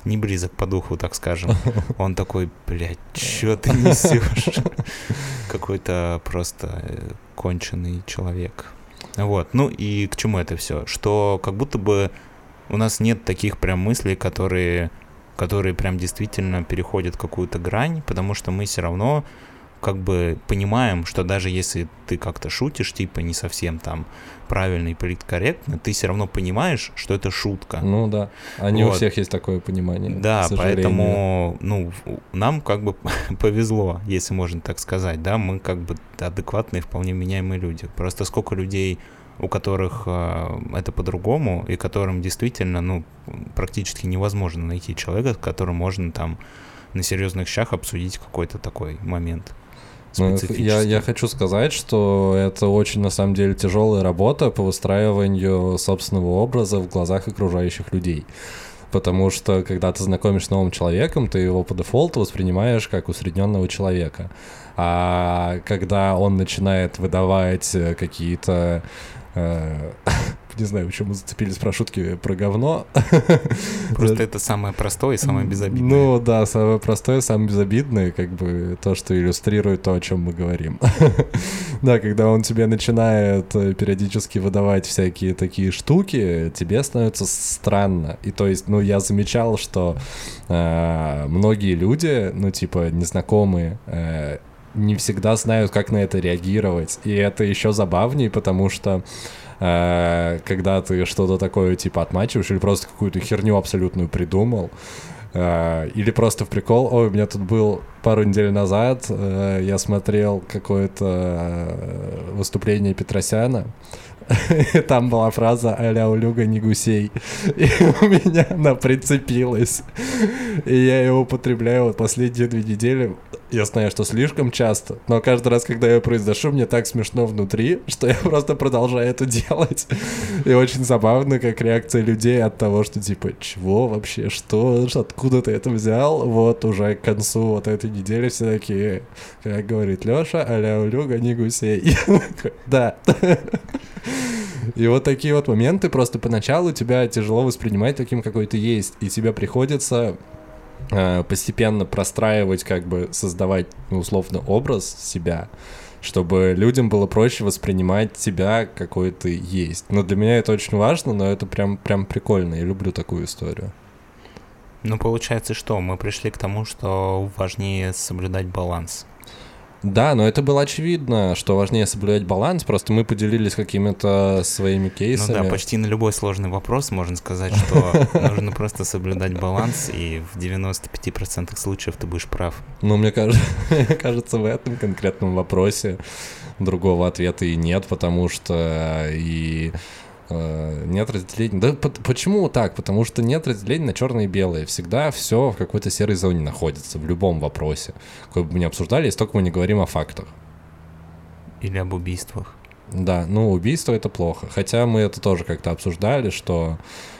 не близок по духу, так скажем. Он такой, блядь, что ты несешь? Какой-то просто э, конченый человек. Вот, ну и к чему это все? Что как будто бы у нас нет таких прям мыслей, которые, которые прям действительно переходят какую-то грань, потому что мы все равно как бы понимаем, что даже если ты как-то шутишь, типа не совсем там правильно и политкорректно, ты все равно понимаешь, что это шутка. Ну да, а не вот. у всех есть такое понимание. Да, поэтому, ну, нам как бы повезло, если можно так сказать, да, мы как бы адекватные, вполне меняемые люди. Просто сколько людей у которых э, это по-другому, и которым действительно, ну, практически невозможно найти человека, с которым можно там на серьезных щах обсудить какой-то такой момент. Я, я хочу сказать, что это очень, на самом деле, тяжелая работа по выстраиванию собственного образа в глазах окружающих людей. Потому что, когда ты знакомишься с новым человеком, ты его по дефолту воспринимаешь как усредненного человека. А когда он начинает выдавать э, какие-то э, не знаю, почему мы зацепились про шутки про говно. Просто это самое простое и самое безобидное. Ну да, самое простое, самое безобидное, как бы то, что иллюстрирует то, о чем мы говорим. Да, когда он тебе начинает э, периодически выдавать всякие такие штуки, тебе становится странно. И то есть, ну, я замечал, что э, многие люди, ну, типа, незнакомые, э, не всегда знают, как на это реагировать. И это еще забавнее, потому что когда ты что-то такое типа отмачиваешь или просто какую-то херню абсолютную придумал, э, или просто в прикол, ой, у меня тут был пару недель назад, э, я смотрел какое-то выступление Петросяна, там была фраза «Аля улюга не гусей». И у меня она прицепилась. И я ее употребляю вот последние две недели. Я знаю, что слишком часто, но каждый раз, когда я произношу, мне так смешно внутри, что я просто продолжаю это делать. И очень забавно, как реакция людей от того, что типа, чего вообще, что, откуда ты это взял? Вот уже к концу вот этой недели все такие, как говорит Леша, аля улюга не гусей. Да. И вот такие вот моменты просто поначалу тебя тяжело воспринимать таким, какой ты есть, и тебе приходится постепенно простраивать, как бы создавать, ну, условно, образ себя, чтобы людям было проще воспринимать тебя, какой ты есть. Но для меня это очень важно, но это прям, прям прикольно, я люблю такую историю. Ну, получается, что мы пришли к тому, что важнее соблюдать баланс. Да, но это было очевидно, что важнее соблюдать баланс, просто мы поделились какими-то своими кейсами. Ну да, почти на любой сложный вопрос можно сказать, что нужно просто соблюдать баланс, и в 95% случаев ты будешь прав. Ну, мне кажется, кажется, в этом конкретном вопросе другого ответа и нет, потому что и нет разделения. Да почему так? Потому что нет разделения на черное и белое. Всегда все в какой-то серой зоне находится, в любом вопросе. Какой бы мы ни обсуждали, если только мы не говорим о фактах. Или об убийствах. Да, ну убийство это плохо. Хотя мы это тоже как-то обсуждали, что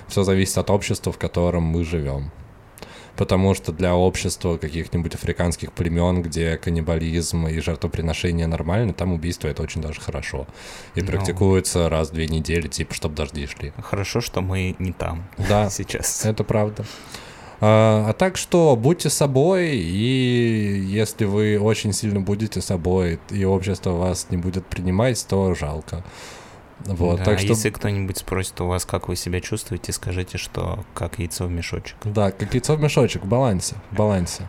все зависит от общества, в котором мы живем потому что для общества каких-нибудь африканских племен, где каннибализм и жертвоприношение нормально, там убийство это очень даже хорошо. И ну, практикуется раз в две недели, типа, чтобы дожди шли. Хорошо, что мы не там да, сейчас. Это правда. А, а так что будьте собой, и если вы очень сильно будете собой, и общество вас не будет принимать, то жалко. Вот, да, так что... если кто-нибудь спросит у вас, как вы себя чувствуете, скажите, что как яйцо в мешочек. Да, как яйцо в мешочек, в балансе, в балансе.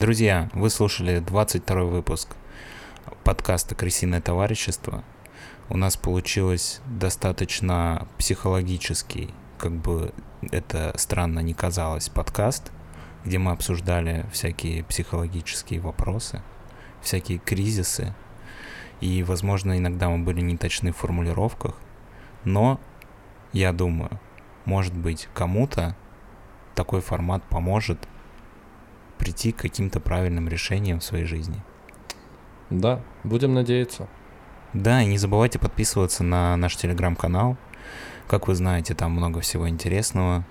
Друзья, вы слушали 22 выпуск подкаста «Крысиное товарищество». У нас получилось достаточно психологический, как бы это странно не казалось, подкаст – где мы обсуждали всякие психологические вопросы, всякие кризисы. И, возможно, иногда мы были не точны в формулировках, но я думаю, может быть, кому-то такой формат поможет прийти к каким-то правильным решениям в своей жизни. Да, будем надеяться. Да, и не забывайте подписываться на наш телеграм-канал. Как вы знаете, там много всего интересного.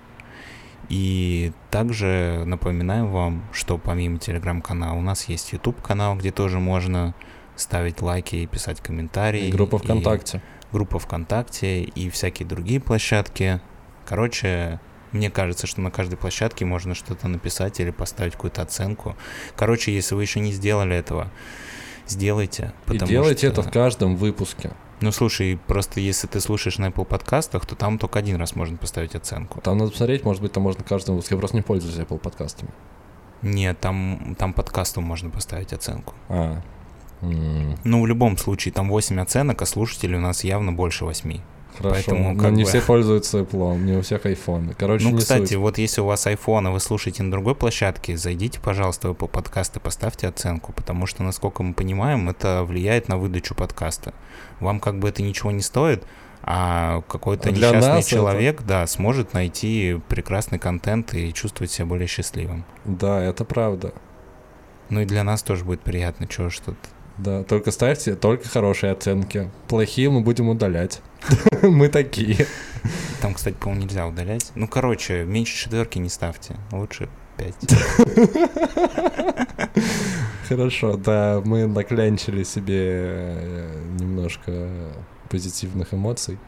И также напоминаем вам, что помимо телеграм-канала у нас есть YouTube канал, где тоже можно ставить лайки и писать комментарии. И группа ВКонтакте. И группа ВКонтакте и всякие другие площадки. Короче, мне кажется, что на каждой площадке можно что-то написать или поставить какую-то оценку. Короче, если вы еще не сделали этого, сделайте. И делайте что... это в каждом выпуске. Ну слушай, просто если ты слушаешь на Apple подкастах, то там только один раз можно поставить оценку. Там надо посмотреть, может быть, там можно каждому. Я просто не пользуюсь Apple подкастами. Нет, там, там подкасту можно поставить оценку. А. Mm. Ну, в любом случае, там 8 оценок, а слушателей у нас явно больше 8. Хорошо, Поэтому, но не бы... все пользуются Apple, не у всех iPhone. Короче, ну, кстати, суть. вот если у вас iPhone, и вы слушаете на другой площадке, зайдите, пожалуйста, в Apple подкасты, поставьте оценку, потому что, насколько мы понимаем, это влияет на выдачу подкаста. Вам как бы это ничего не стоит, а какой-то Для несчастный человек, это... да, сможет найти прекрасный контент и чувствовать себя более счастливым. Да, это правда. Ну и для нас тоже будет приятно, чего что-то да, только ставьте только хорошие оценки. Плохие мы будем удалять. Мы такие. Там, кстати, по-моему, нельзя удалять. Ну, короче, меньше четверки не ставьте. Лучше пять. Хорошо, да, мы наклянчили себе э, немножко позитивных эмоций.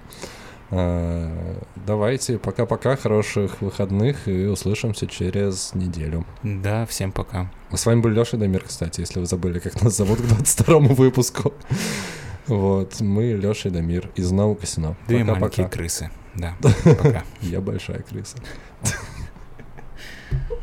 А, давайте, пока-пока, хороших выходных и услышимся через неделю. Да, всем пока. С вами был Леша Дамир, кстати, если вы забыли, как нас зовут к 22 выпуску. Вот, мы Леша и Дамир из Нау Касино. Две маленькие крысы, да. Я большая крыса.